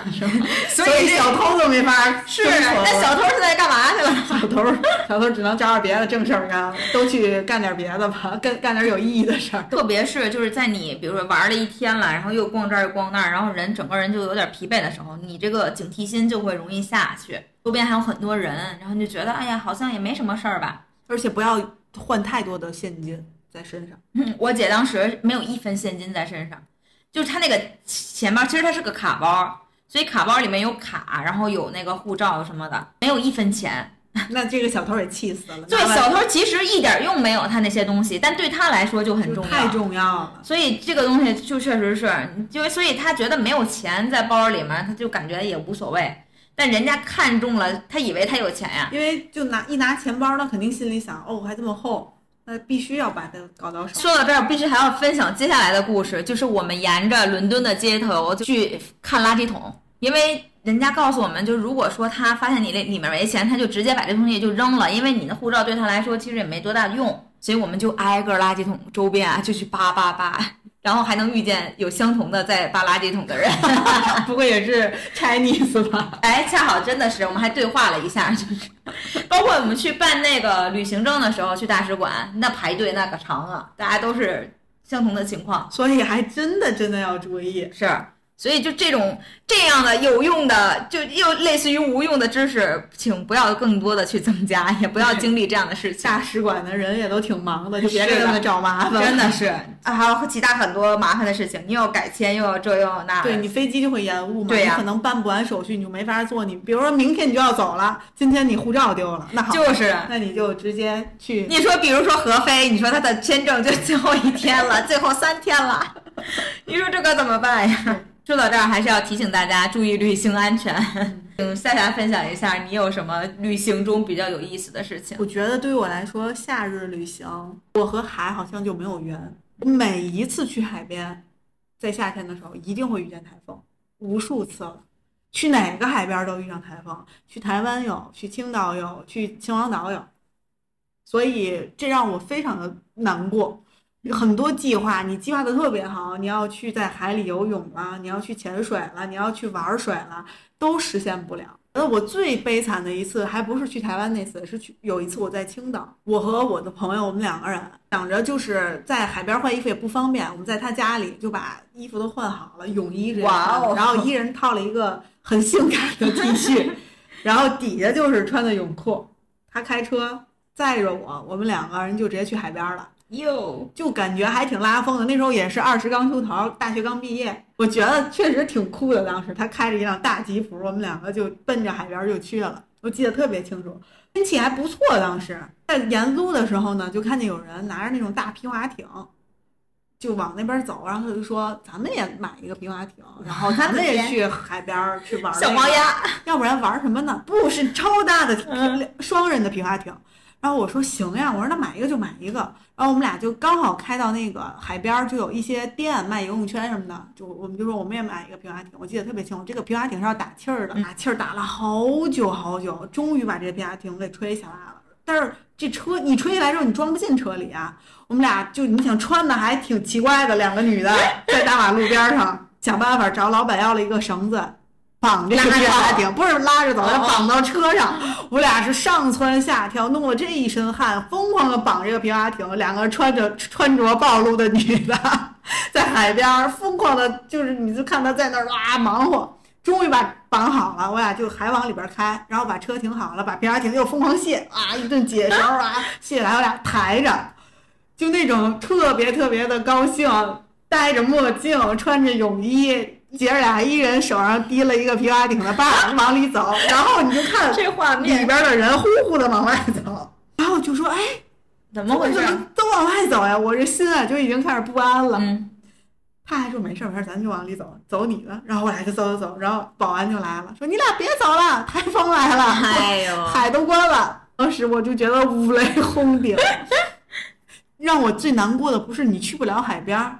所 所以 这小偷都没法 是那小偷是在干嘛去了？小偷小偷只能找点别的正事儿干了，都去干点别的吧，干干点有意义的事儿。特别是就是在你比如说玩了一天了，然后又逛这儿又逛那儿，然后人整个人就有点疲惫的时候，你这个警惕心就会容易下去。周边还有很多人，然后你就觉得哎呀，好像也没什么事儿吧。而且不要换太多的现金在身上。嗯，我姐当时没有一分现金在身上，就是她那个钱包，其实它是个卡包，所以卡包里面有卡，然后有那个护照什么的，没有一分钱。那这个小偷也气死了。对，小偷其实一点用没有，他那些东西，但对他来说就很重要。太重要了。所以这个东西就确实是，就所以他觉得没有钱在包里面，他就感觉也无所谓。但人家看中了，他以为他有钱呀。因为就拿一拿钱包，他肯定心里想，哦，还这么厚，那必须要把它搞到手。说到这儿，必须还要分享接下来的故事，就是我们沿着伦敦的街头去看垃圾桶，因为人家告诉我们，就如果说他发现你那里面没钱，他就直接把这东西就扔了，因为你的护照对他来说其实也没多大用，所以我们就挨个垃圾桶周边啊就去扒扒扒，然后还能遇见有相同的在扒垃圾桶的人。不会也是 Chinese 吧？哎，恰好真的是，我们还对话了一下，就是包括我们去办那个旅行证的时候，去大使馆那排队那个长啊，大家都是相同的情况，所以还真的真的要注意。是。所以就这种这样的有用的，就又类似于无用的知识，请不要更多的去增加，也不要经历这样的事情。大使馆的人也都挺忙的，就别给他们找麻烦。真的是啊，还有其他很多麻烦的事情，你又要改签，又要这又要那。对你飞机就会延误嘛，对呀你可能办不完手续，你就没法做。你比如说明天你就要走了，今天你护照丢了，那好，就是那你就直接去。你说，比如说何飞，你说他的签证就最后一天了，最后三天了，你说这可怎么办呀？说到这儿，还是要提醒大家注意旅行安全。请夏夏分享一下，你有什么旅行中比较有意思的事情？我觉得对于我来说，夏日旅行，我和海好像就没有缘。每一次去海边，在夏天的时候一定会遇见台风，无数次了。去哪个海边都遇上台风，去台湾有，去青岛有，去秦皇岛有，所以这让我非常的难过。很多计划你计划的特别好，你要去在海里游泳了，你要去潜水了，你要去玩水了，都实现不了。那，我最悲惨的一次还不是去台湾那次，是去有一次我在青岛，我和我的朋友我们两个人想着就是在海边换衣服也不方便，我们在他家里就把衣服都换好了，泳衣这样，哇哦然后一人套了一个很性感的 T 恤，然后底下就是穿的泳裤。他开车载着我，我们两个人就直接去海边了。哟，就感觉还挺拉风的。那时候也是二十刚出头，大学刚毕业，我觉得确实挺酷的。当时他开着一辆大吉普，我们两个就奔着海边就去了。我记得特别清楚，天气还不错。当时在沿路的时候呢，就看见有人拿着那种大皮划艇，就往那边走，然后他就说：“咱们也买一个皮划艇，然后咱们也去海边去玩、小黄，鸭，要不然玩什么呢？不是超大的皮双人的皮划艇。”然后我说行呀，我说那买一个就买一个。然后我们俩就刚好开到那个海边儿，就有一些店卖游泳圈什么的，就我们就说我们也买一个皮划艇。我记得特别清楚，这个皮划艇是要打气儿的，打气儿打了好久好久，终于把这个皮划艇给吹起来了。但是这车你吹下来之后，你装不进车里啊。我们俩就你想穿的还挺奇怪的，两个女的在大马路边儿上想办法找老板要了一个绳子。绑这个皮划艇不是拉着走，要绑到车上。我俩是上蹿下跳，弄了这一身汗，疯狂的绑这个皮划艇。两个穿着穿着暴露的女的，在海边儿疯狂的，就是你就看她在那儿哇忙活。终于把绑好了，我俩就还往里边开，然后把车停好了，把皮划艇又疯狂卸啊，一顿解绳啊，卸来我俩抬着，就那种特别特别的高兴，戴着墨镜，穿着泳衣。姐儿俩一人手上提了一个皮划艇的把 往里走，然后你就看这画里边的人呼呼的往外走，然后就说：“哎，怎么回事都往外走呀？”我这心啊就已经开始不安了。嗯，他还说没事儿没事儿，咱就往里走，走你的。然后我俩就走走走，然后保安就来了，说：“你俩别走了，台风来了，哎呦，海都关了。”当时我就觉得五雷轰顶。让我最难过的不是你去不了海边儿，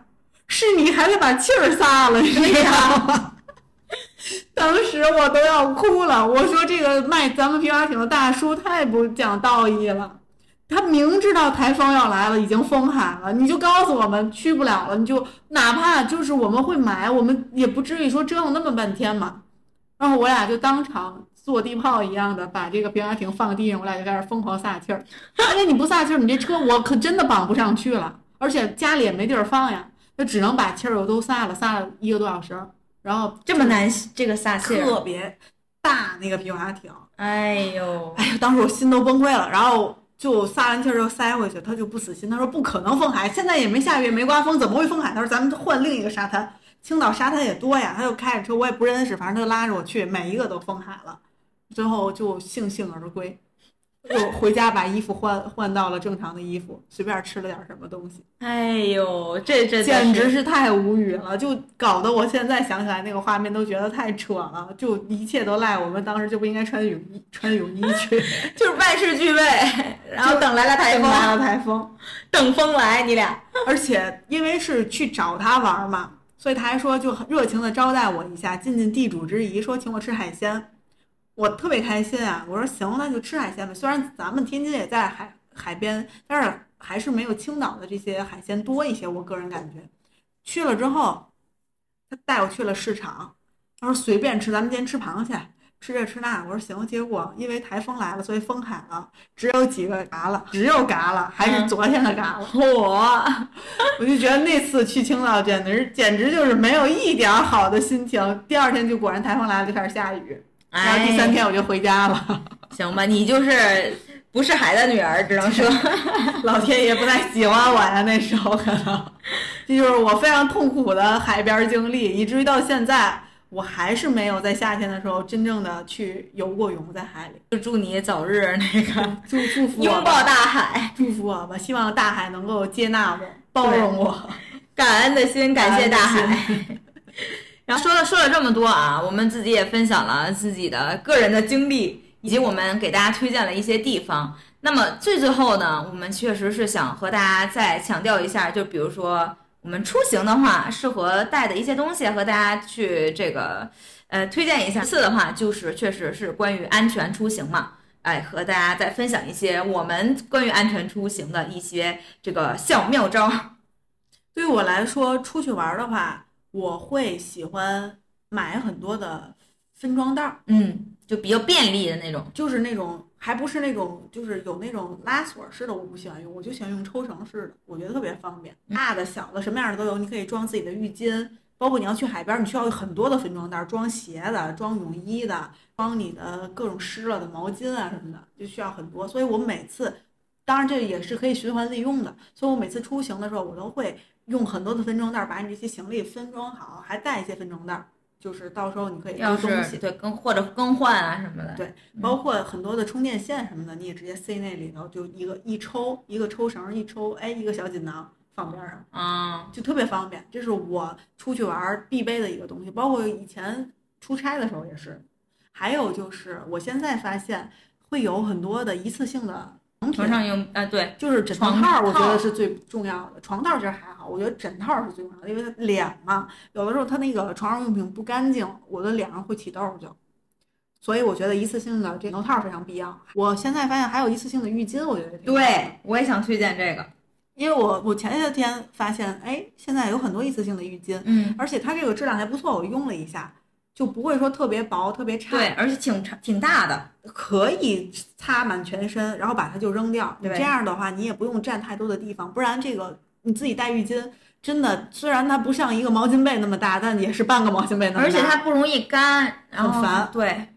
是你还得把气儿撒了，你知道吗？当时我都要哭了。我说这个卖咱们皮划艇的大叔太不讲道义了。他明知道台风要来了，已经封海了，你就告诉我们去不了了，你就哪怕就是我们会买，我们也不至于说折腾那么半天嘛。然后我俩就当场坐地炮一样的把这个皮划艇放地上，我俩就开始疯狂撒气儿。而且你不撒气儿，你这车我可真的绑不上去了，而且家里也没地儿放呀，就只能把气儿我都撒了，撒了一个多小时。然后这么难这个撒气，特别大那个皮划艇，哎呦，哎呀，当时我心都崩溃了。然后就撒完气儿就塞回去，他就不死心，他说不可能封海，现在也没下雨也没刮风，怎么会封海？他说咱们换另一个沙滩，青岛沙滩也多呀。他就开着车，我也不认识，反正他就拉着我去，每一个都封海了，最后就悻悻而归。我回家把衣服换换到了正常的衣服，随便吃了点什么东西。哎呦，这这简直是太无语了，就搞得我现在想起来那个画面都觉得太扯了，就一切都赖我们当时就不应该穿泳衣，穿泳衣去，就是万事俱备，然后等来了台风，来了台风，等风来，你俩，而且因为是去找他玩嘛，所以他还说就很热情的招待我一下，尽尽地主之谊，说请我吃海鲜。我特别开心啊！我说行，那就吃海鲜吧。虽然咱们天津也在海海边，但是还是没有青岛的这些海鲜多一些。我个人感觉，去了之后，他带我去了市场，他说随便吃，咱们今天吃螃蟹，吃这吃那。我说行。结果因为台风来了，所以封海了，只有几个嘎了，只有嘎了，还是昨天的嘎了。我，我就觉得那次去青岛简直简直就是没有一点好的心情。第二天就果然台风来了，就开始下雨。然后第三天我就回家了，行吧，你就是不是海的女儿，只能说。老天爷不太喜欢我呀。那时候可能，这就是我非常痛苦的海边经历，以至于到现在我还是没有在夏天的时候真正的去游过泳在海里。就祝你早日那个 祝祝福拥抱大海，祝福我吧，希望大海能够接纳我，包容我，感恩的心，感谢大海。然后说了说了这么多啊，我们自己也分享了自己的个人的经历，以及我们给大家推荐了一些地方。那么最最后呢，我们确实是想和大家再强调一下，就比如说我们出行的话，适合带的一些东西，和大家去这个呃推荐一下。次的话就是确实是关于安全出行嘛，哎，和大家再分享一些我们关于安全出行的一些这个小妙招。对于我来说，出去玩的话。我会喜欢买很多的分装袋儿，嗯，就比较便利的那种，就是那种还不是那种，就是有那种拉锁式的，我不喜欢用，我就喜欢用抽绳式的，我觉得特别方便，大的、小的，什么样的都有，你可以装自己的浴巾，包括你要去海边，你需要很多的分装袋，装鞋的、装泳衣的、装你的各种湿了的毛巾啊什么的，就需要很多，所以我每次，当然这也是可以循环利用的，所以我每次出行的时候，我都会。用很多的分装袋把你这些行李分装好，还带一些分装袋，就是到时候你可以丢东西，对更或者更换啊什么的。对，包括很多的充电线什么的，你也直接塞那里头，就一个一抽一个抽绳一抽，哎，一个小锦囊放边上，啊，就特别方便。这是我出去玩必备的一个东西，包括以前出差的时候也是。还有就是我现在发现会有很多的一次性的。床上用啊，对，就是枕头套，我觉得是最重要的。床套其实还好，我觉得枕套是最重要的，因为脸嘛，有的时候它那个床上用品不干净，我的脸上会起痘就。所以我觉得一次性的枕头套非常必要。我现在发现还有一次性的浴巾，我觉得对，我也想推荐这个，因为我我前些天发现，哎，现在有很多一次性的浴巾，嗯，而且它这个质量还不错，我用了一下。就不会说特别薄、特别差，对，而且挺长、挺大的，可以擦满全身，然后把它就扔掉。这样的话，你也不用占太多的地方，不然这个你自己带浴巾，真的虽然它不像一个毛巾被那么大，但也是半个毛巾被那么大，而且它不容易干，很烦。对，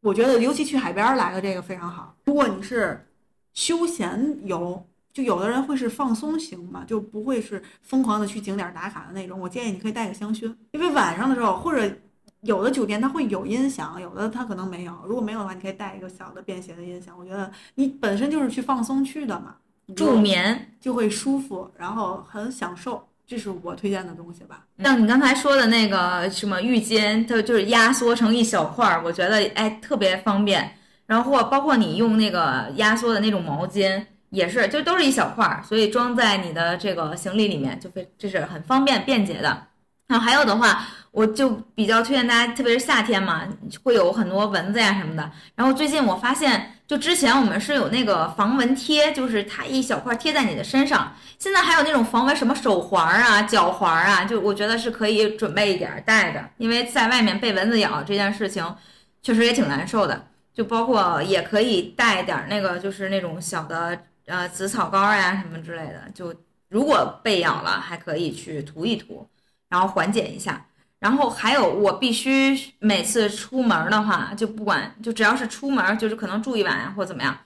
我觉得尤其去海边来的这个非常好。如果你是休闲游，就有的人会是放松型嘛，就不会是疯狂的去景点打卡的那种。我建议你可以带个香薰，因为晚上的时候或者。有的酒店它会有音响，有的它可能没有。如果没有的话，你可以带一个小的便携的音响。我觉得你本身就是去放松去的嘛，助眠就会舒服，然后很享受。这是我推荐的东西吧。像你刚才说的那个什么浴巾，它就是压缩成一小块儿，我觉得哎特别方便。然后或包括你用那个压缩的那种毛巾，也是就都是一小块儿，所以装在你的这个行李里面就非这是很方便便捷的。然后还有的话。我就比较推荐大家，特别是夏天嘛，会有很多蚊子呀什么的。然后最近我发现，就之前我们是有那个防蚊贴，就是它一小块贴在你的身上。现在还有那种防蚊什么手环啊、脚环啊，就我觉得是可以准备一点带着，因为在外面被蚊子咬这件事情，确实也挺难受的。就包括也可以带点那个，就是那种小的呃紫草膏呀什么之类的，就如果被咬了，还可以去涂一涂，然后缓解一下。然后还有，我必须每次出门的话，就不管就只要是出门，就是可能住一晚或怎么样，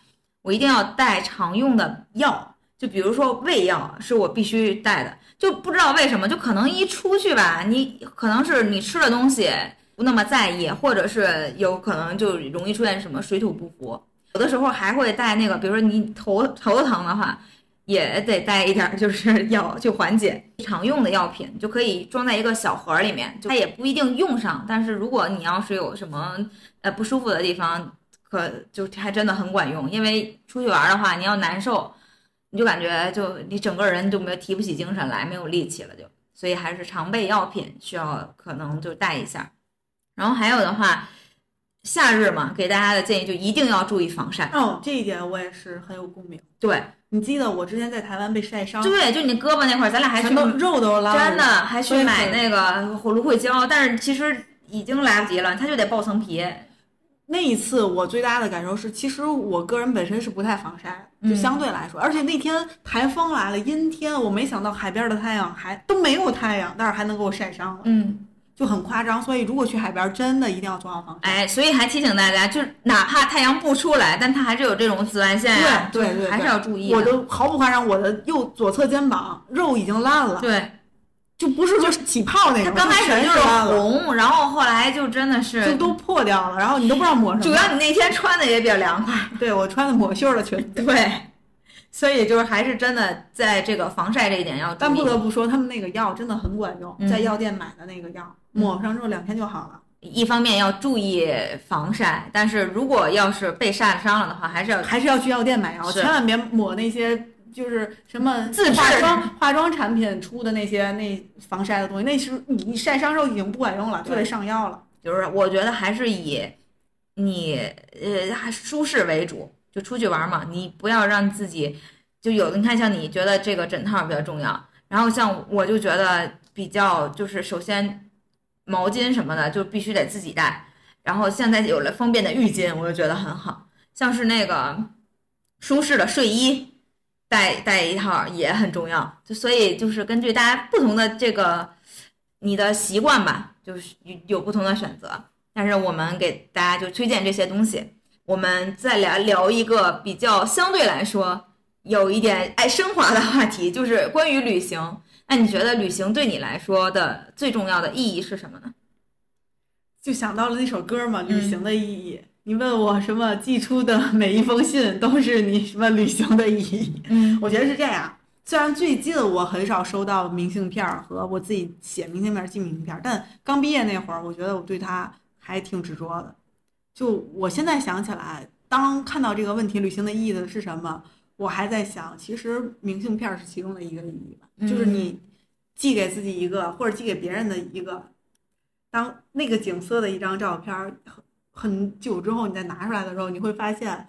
我一定要带常用的药，就比如说胃药是我必须带的。就不知道为什么，就可能一出去吧，你可能是你吃的东西不那么在意，或者是有可能就容易出现什么水土不服，有的时候还会带那个，比如说你头头疼的话，也得带一点儿，就是药去缓解。常用的药品就可以装在一个小盒儿里面，就它也不一定用上，但是如果你要是有什么呃不舒服的地方，可就还真的很管用。因为出去玩儿的话，你要难受，你就感觉就你整个人就没有提不起精神来，没有力气了就。所以还是常备药品需要可能就带一下。然后还有的话，夏日嘛，给大家的建议就一定要注意防晒。哦，这一点我也是很有共鸣。对你记得我之前在台湾被晒伤，对，就你胳膊那块儿，咱俩还去肉都拉了，真的还去买那个芦荟胶，但是其实已经来不及了，它就得爆层皮。那一次我最大的感受是，其实我个人本身是不太防晒，就嗯相对来说，而且那天台风来了，阴天，我没想到海边的太阳还都没有太阳，但是还能给我晒伤了，嗯，就很夸张。所以如果去海边，真的一定要做好防晒。哎，所以还提醒大家，就是哪怕太阳不出来，但它还是有这种紫外线呀，对对对还是要注意。我都毫不夸张，我的右左侧肩膀肉已经烂了，对，就不是说起泡那种，全刚开始就是，红，然后后来就真的是，就都破掉了，然后你都不知道抹什么。主要你那天穿的也比较凉快。对我穿的抹袖的裙子，对，所以就是还是真的在这个防晒这一点要。但不得不说，他们那个药真的很管用，嗯在药店买的那个药，抹上之后两天就好了。一方面要注意防晒，但是如果要是被晒伤了的话，还是要还是要去药店买药，千万别抹那些就是什么自制化妆化妆产品出的那些那防晒的东西，那是你你晒伤之后已经不管用了，就得上药了。就是我觉得还是以你呃还舒适为主，就出去玩嘛，你不要让自己就有的你看像你觉得这个枕套比较重要，然后像我就觉得比较就是首先毛巾什么的就必须得自己带，然后现在有了方便的浴巾，我就觉得很好，像是那个舒适的睡衣。带带一套也很重要，就所以就是根据大家不同的这个你的习惯吧，就是有有不同的选择。但是我们给大家就推荐这些东西。我们再来聊一个比较相对来说有一点爱升华的话题，就是关于旅行。那你觉得旅行对你来说的最重要的意义是什么呢？就想到了那首歌嘛，嗯旅行的意义。你问我什么寄出的 每一封信都是你什么旅行的意义？嗯我觉得是这样。虽然最近我很少收到明信片儿和我自己写明信片儿、寄明信片儿，但刚毕业那会儿，我觉得我对它还挺执着的。就我现在想起来，当看到这个问题“旅行的意义”的是什么，我还在想，其实明信片儿是其中的一个意义吧，就是你寄给自己一个，或者寄给别人的一个，当那个景色的一张照片儿很很久之后，你再拿出来的时候，你会发现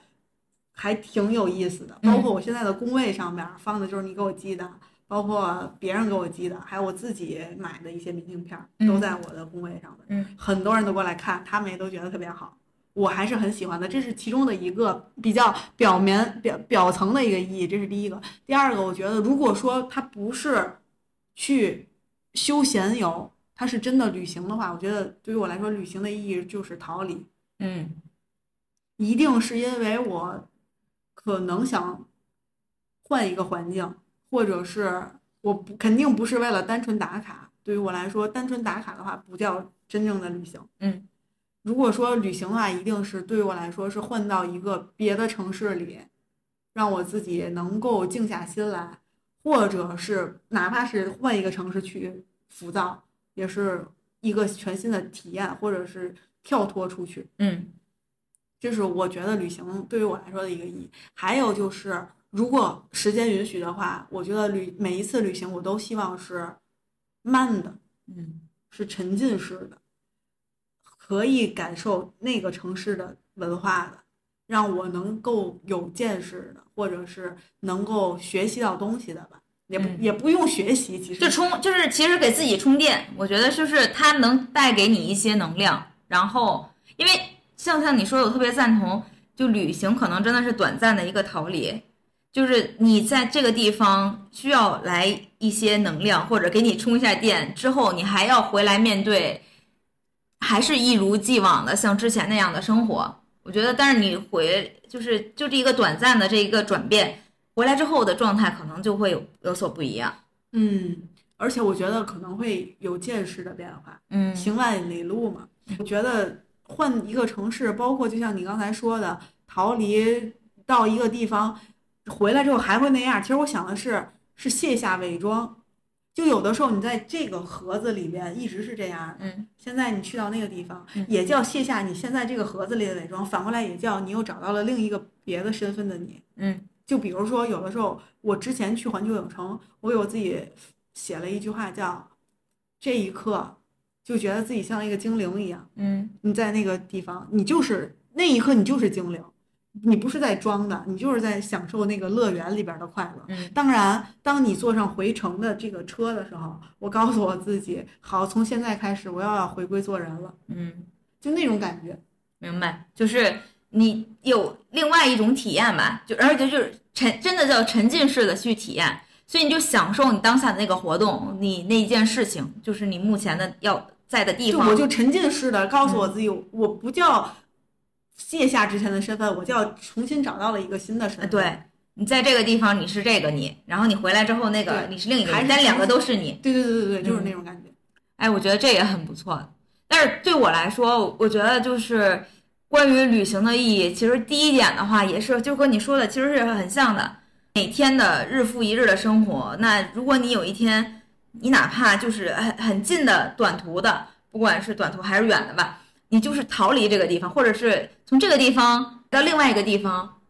还挺有意思的。嗯包括我现在的工位上面放的就是你给我寄的，包括别人给我寄的，还有我自己买的一些明信片都在我的工位上的。嗯很多人都过来看，他们也都觉得特别好。我还是很喜欢的，这是其中的一个比较表面表表层的一个意义，这是第一个。第二个，我觉得如果说它不是去休闲游，它是真的旅行的话，我觉得对于我来说，旅行的意义就是逃离，嗯一定是因为我可能想换一个环境，或者是我不肯定不是为了单纯打卡。对于我来说，单纯打卡的话，不叫真正的旅行。嗯如果说旅行的话，一定是对于我来说是换到一个别的城市里，让我自己能够静下心来，或者是哪怕是换一个城市去浮躁，也是一个全新的体验，或者是跳脱出去。嗯这是我觉得旅行对于我来说的一个意义。还有就是，如果时间允许的话，我觉得旅每一次旅行我都希望是慢的，嗯是沉浸式的，可以感受那个城市的文化的，让我能够有见识的，或者是能够学习到东西的吧。也不、嗯。也不用学习，其实就充就是其实给自己充电，我觉得就是它能带给你一些能量，然后因为像像你说的，我特别赞同，就旅行可能真的是短暂的一个逃离，就是你在这个地方需要来一些能量，或者给你充一下电之后，你还要回来面对，还是一如既往的像之前那样的生活。我觉得，但是你回就是就这一个短暂的这一个转变，回来之后的状态可能就会有有所不一样。嗯，而且我觉得可能会有见识的变化。嗯行万里路嘛，我觉得换一个城市，包括就像你刚才说的，逃离到一个地方，回来之后还会那样。其实我想的是，是卸下伪装。就有的时候你在这个盒子里边一直是这样，嗯，现在你去到那个地方，嗯也叫卸下你现在这个盒子里的伪装，反过来也叫你又找到了另一个别的身份的你。嗯就比如说，有的时候我之前去环球影城，我有自己写了一句话叫“这一刻就觉得自己像一个精灵一样”。嗯你在那个地方，你就是那一刻你就是精灵，你不是在装的，你就是在享受那个乐园里边的快乐。嗯当然，当你坐上回程的这个车的时候，我告诉我自己，好，从现在开始我要回归做人了，嗯，就那种感觉。明白，就是你有另外一种体验吧，就而且就是沉，真的叫沉浸式的去体验，所以你就享受你当下的那个活动，你那一件事情，就是你目前的要在的地就方，我就沉浸式的告诉我自己，我不叫卸下之前的身份，我就要重新找到了一个新的身份。呃对你在这个地方你是这个你，然后你回来之后那个你是另一个你，还是但两个都是你，对对对对对，就是嗯那种感觉。哎，我觉得这也很不错。但是对我来说，我觉得就是关于旅行的意义，其实第一点的话，也是就和你说的其实是很像的。每天的日复一日的生活，那如果你有一天，你哪怕就是很很近的短途的，不管是短途还是远的吧，你就是逃离这个地方，或者是从这个地方到另外一个地方，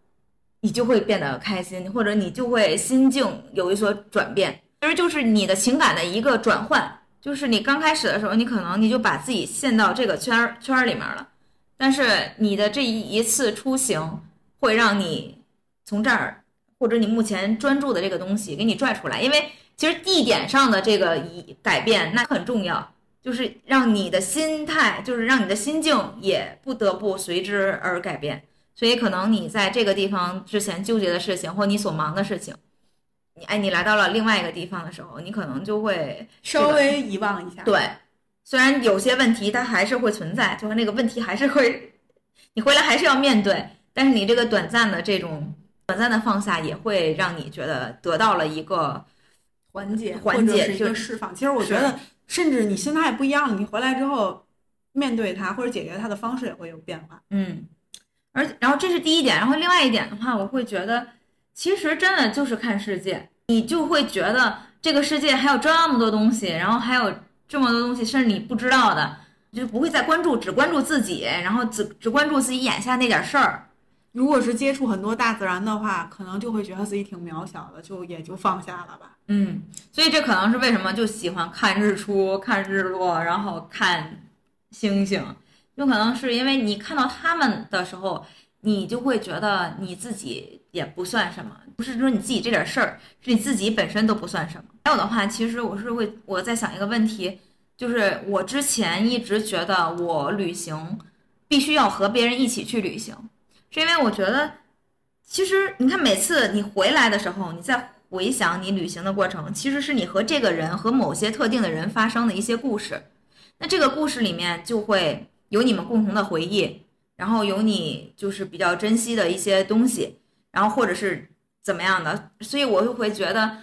你就会变得开心，或者你就会心境有一所转变。其实就是你的情感的一个转换。就是你刚开始的时候，你可能你就把自己陷到这个圈儿圈儿里面了，但是你的这一一次出行会让你从这儿或者你目前专注的这个东西给你拽出来，因为其实地点上的这个一改变那很重要，就是让你的心态，就是让你的心境也不得不随之而改变。所以可能你在这个地方之前纠结的事情，或你所忙的事情，你哎，你来到了另外一个地方的时候，你可能就会稍微遗忘一下。对，虽然有些问题它还是会存在，就是那个问题还是会，你回来还是要面对，但是你这个短暂的这种短暂的放下，也会让你觉得得到了一个缓解，缓解或者是一个释放。其实我觉得，甚至你心态不一样了，你回来之后面对它或者解决它的方式也会有变化。嗯，而然后这是第一点，然后另外一点的话，我会觉得其实真的就是看世界，你就会觉得这个世界还有这么多东西，然后还有这么多东西，甚至你不知道的，就不会再关注，只关注自己，然后只只关注自己眼下那点事儿。如果是接触很多大自然的话，可能就会觉得自己挺渺小的，就也就放下了吧。嗯，所以这可能是为什么就喜欢看日出、看日落，然后看星星，有可能是因为你看到他们的时候，你就会觉得你自己也不算什么，不是说你自己这点事儿，是你自己本身都不算什么。还有的话，其实我是会我在想一个问题，就是我之前一直觉得我旅行必须要和别人一起去旅行，是因为我觉得，其实你看每次你回来的时候，你再回想你旅行的过程，其实是你和这个人和某些特定的人发生的一些故事。那这个故事里面就会有你们共同的回忆，然后有你就是比较珍惜的一些东西，然后或者是怎么样的，所以我就会觉得，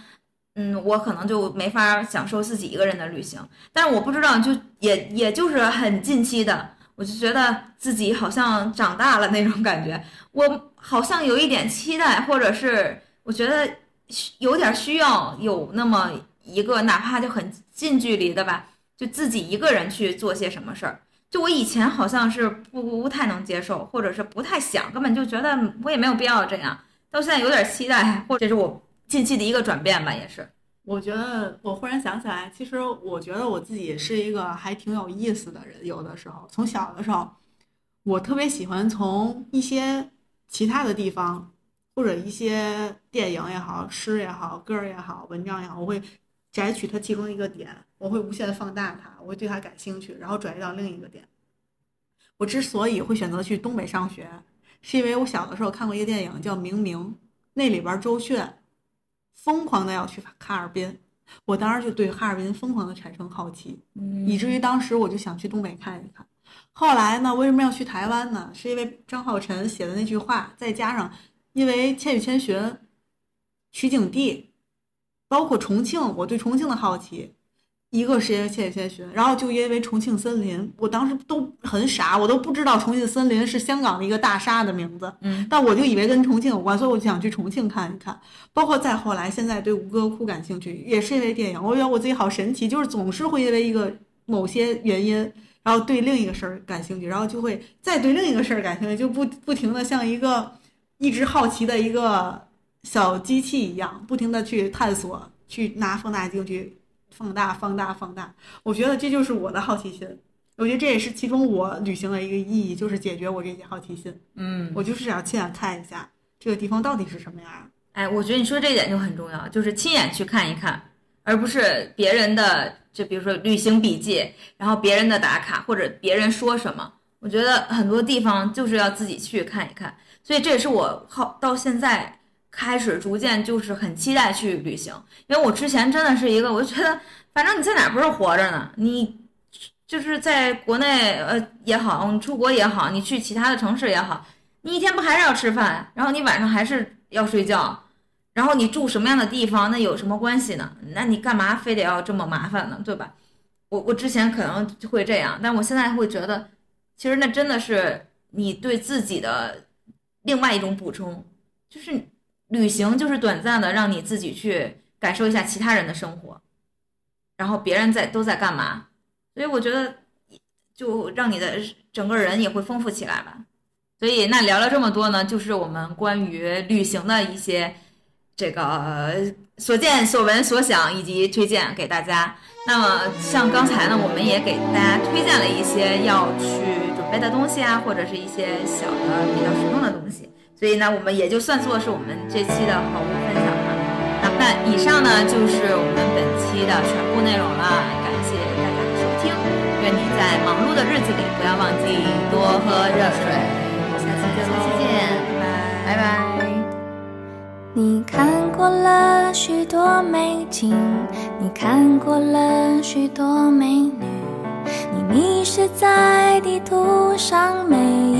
嗯，我可能就没法享受自己一个人的旅行。但是我不知道，就也也就是很近期的，我就觉得自己好像长大了那种感觉，我好像有一点期待，或者是我觉得有点需要有那么一个，哪怕就很近距离的吧，就自己一个人去做些什么事儿。就我以前好像是不不太能接受，或者是不太想，根本就觉得我也没有必要这样。到现在有点期待，或者是我近期的一个转变吧，也是。我觉得我忽然想起来，其实我觉得我自己是一个还挺有意思的人。有的时候，从小的时候，我特别喜欢从一些其他的地方，或者一些电影也好、诗也好、歌儿也好、文章也好，我会摘取它其中一个点，我会无限的放大它，我会对它感兴趣，然后转移到另一个点。我之所以会选择去东北上学，是因为我小的时候看过一个电影叫《明明》，那里边周迅疯狂的要去哈尔滨，我当时就对哈尔滨疯狂的产生好奇，以至于当时我就想去东北看一看。后来呢，为什么要去台湾呢？是因为张浩晨写的那句话，再加上因为《千与千寻》取景地，包括重庆，我对重庆的好奇，一个是因为《千与千寻》，然后就因为《重庆森林》，我当时都很傻，我都不知道重庆森林是香港的一个大厦的名字，嗯，但我就以为跟重庆有关，所以我就想去重庆看一看。包括再后来，现在对吴哥窟感兴趣，也是因为电影。我觉得我自己好神奇，就是总是会因为一个某些原因，然后对另一个事儿感兴趣，然后就会再对另一个事儿感兴趣，就不不停的像一个一直好奇的一个小机器一样，不停的去探索，去拿放大镜去。放大，放大，放大！我觉得这就是我的好奇心。我觉得这也是其中我旅行的一个意义，就是解决我这些好奇心。嗯，我就是想亲眼看一下这个地方到底是什么样。哎，我觉得你说这一点就很重要，就是亲眼去看一看，而不是别人的，就比如说旅行笔记，然后别人的打卡或者别人说什么。我觉得很多地方就是要自己去看一看。所以这也是我好到现在。开始逐渐就是很期待去旅行，因为我之前真的是一个，我就觉得反正你在哪不是活着呢？你就是在国内呃也好，你出国也好，你去其他的城市也好，你一天不还是要吃饭，然后你晚上还是要睡觉，然后你住什么样的地方，那有什么关系呢？那你干嘛非得要这么麻烦呢？对吧？我我之前可能会这样，但我现在会觉得，其实那真的是你对自己的另外一种补充，就是。旅行就是短暂的，让你自己去感受一下其他人的生活，然后别人在都在干嘛，所以我觉得就让你的整个人也会丰富起来吧。所以那聊了这么多呢，就是我们关于旅行的一些这个所见所闻所想以及推荐给大家。那么像刚才呢，我们也给大家推荐了一些要去准备的东西啊，或者是一些小的比较实用的东西。所以呢，我们也就算作是我们这期的好物分享了。那那以上呢，就是我们本期的全部内容了。感谢大家的收听，愿你在忙碌的日子里不要忘记多喝热水。下期见喽！下期见，拜拜，拜拜。你看过了许多美景，你看过了许多美女，你迷失在地图上每一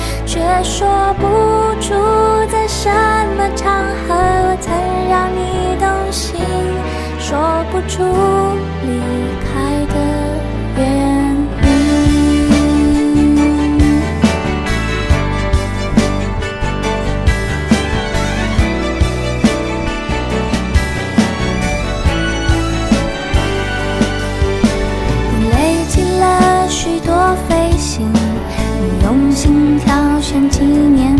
却说不出在什么场合我曾让你动心，说不出离挑。选纪念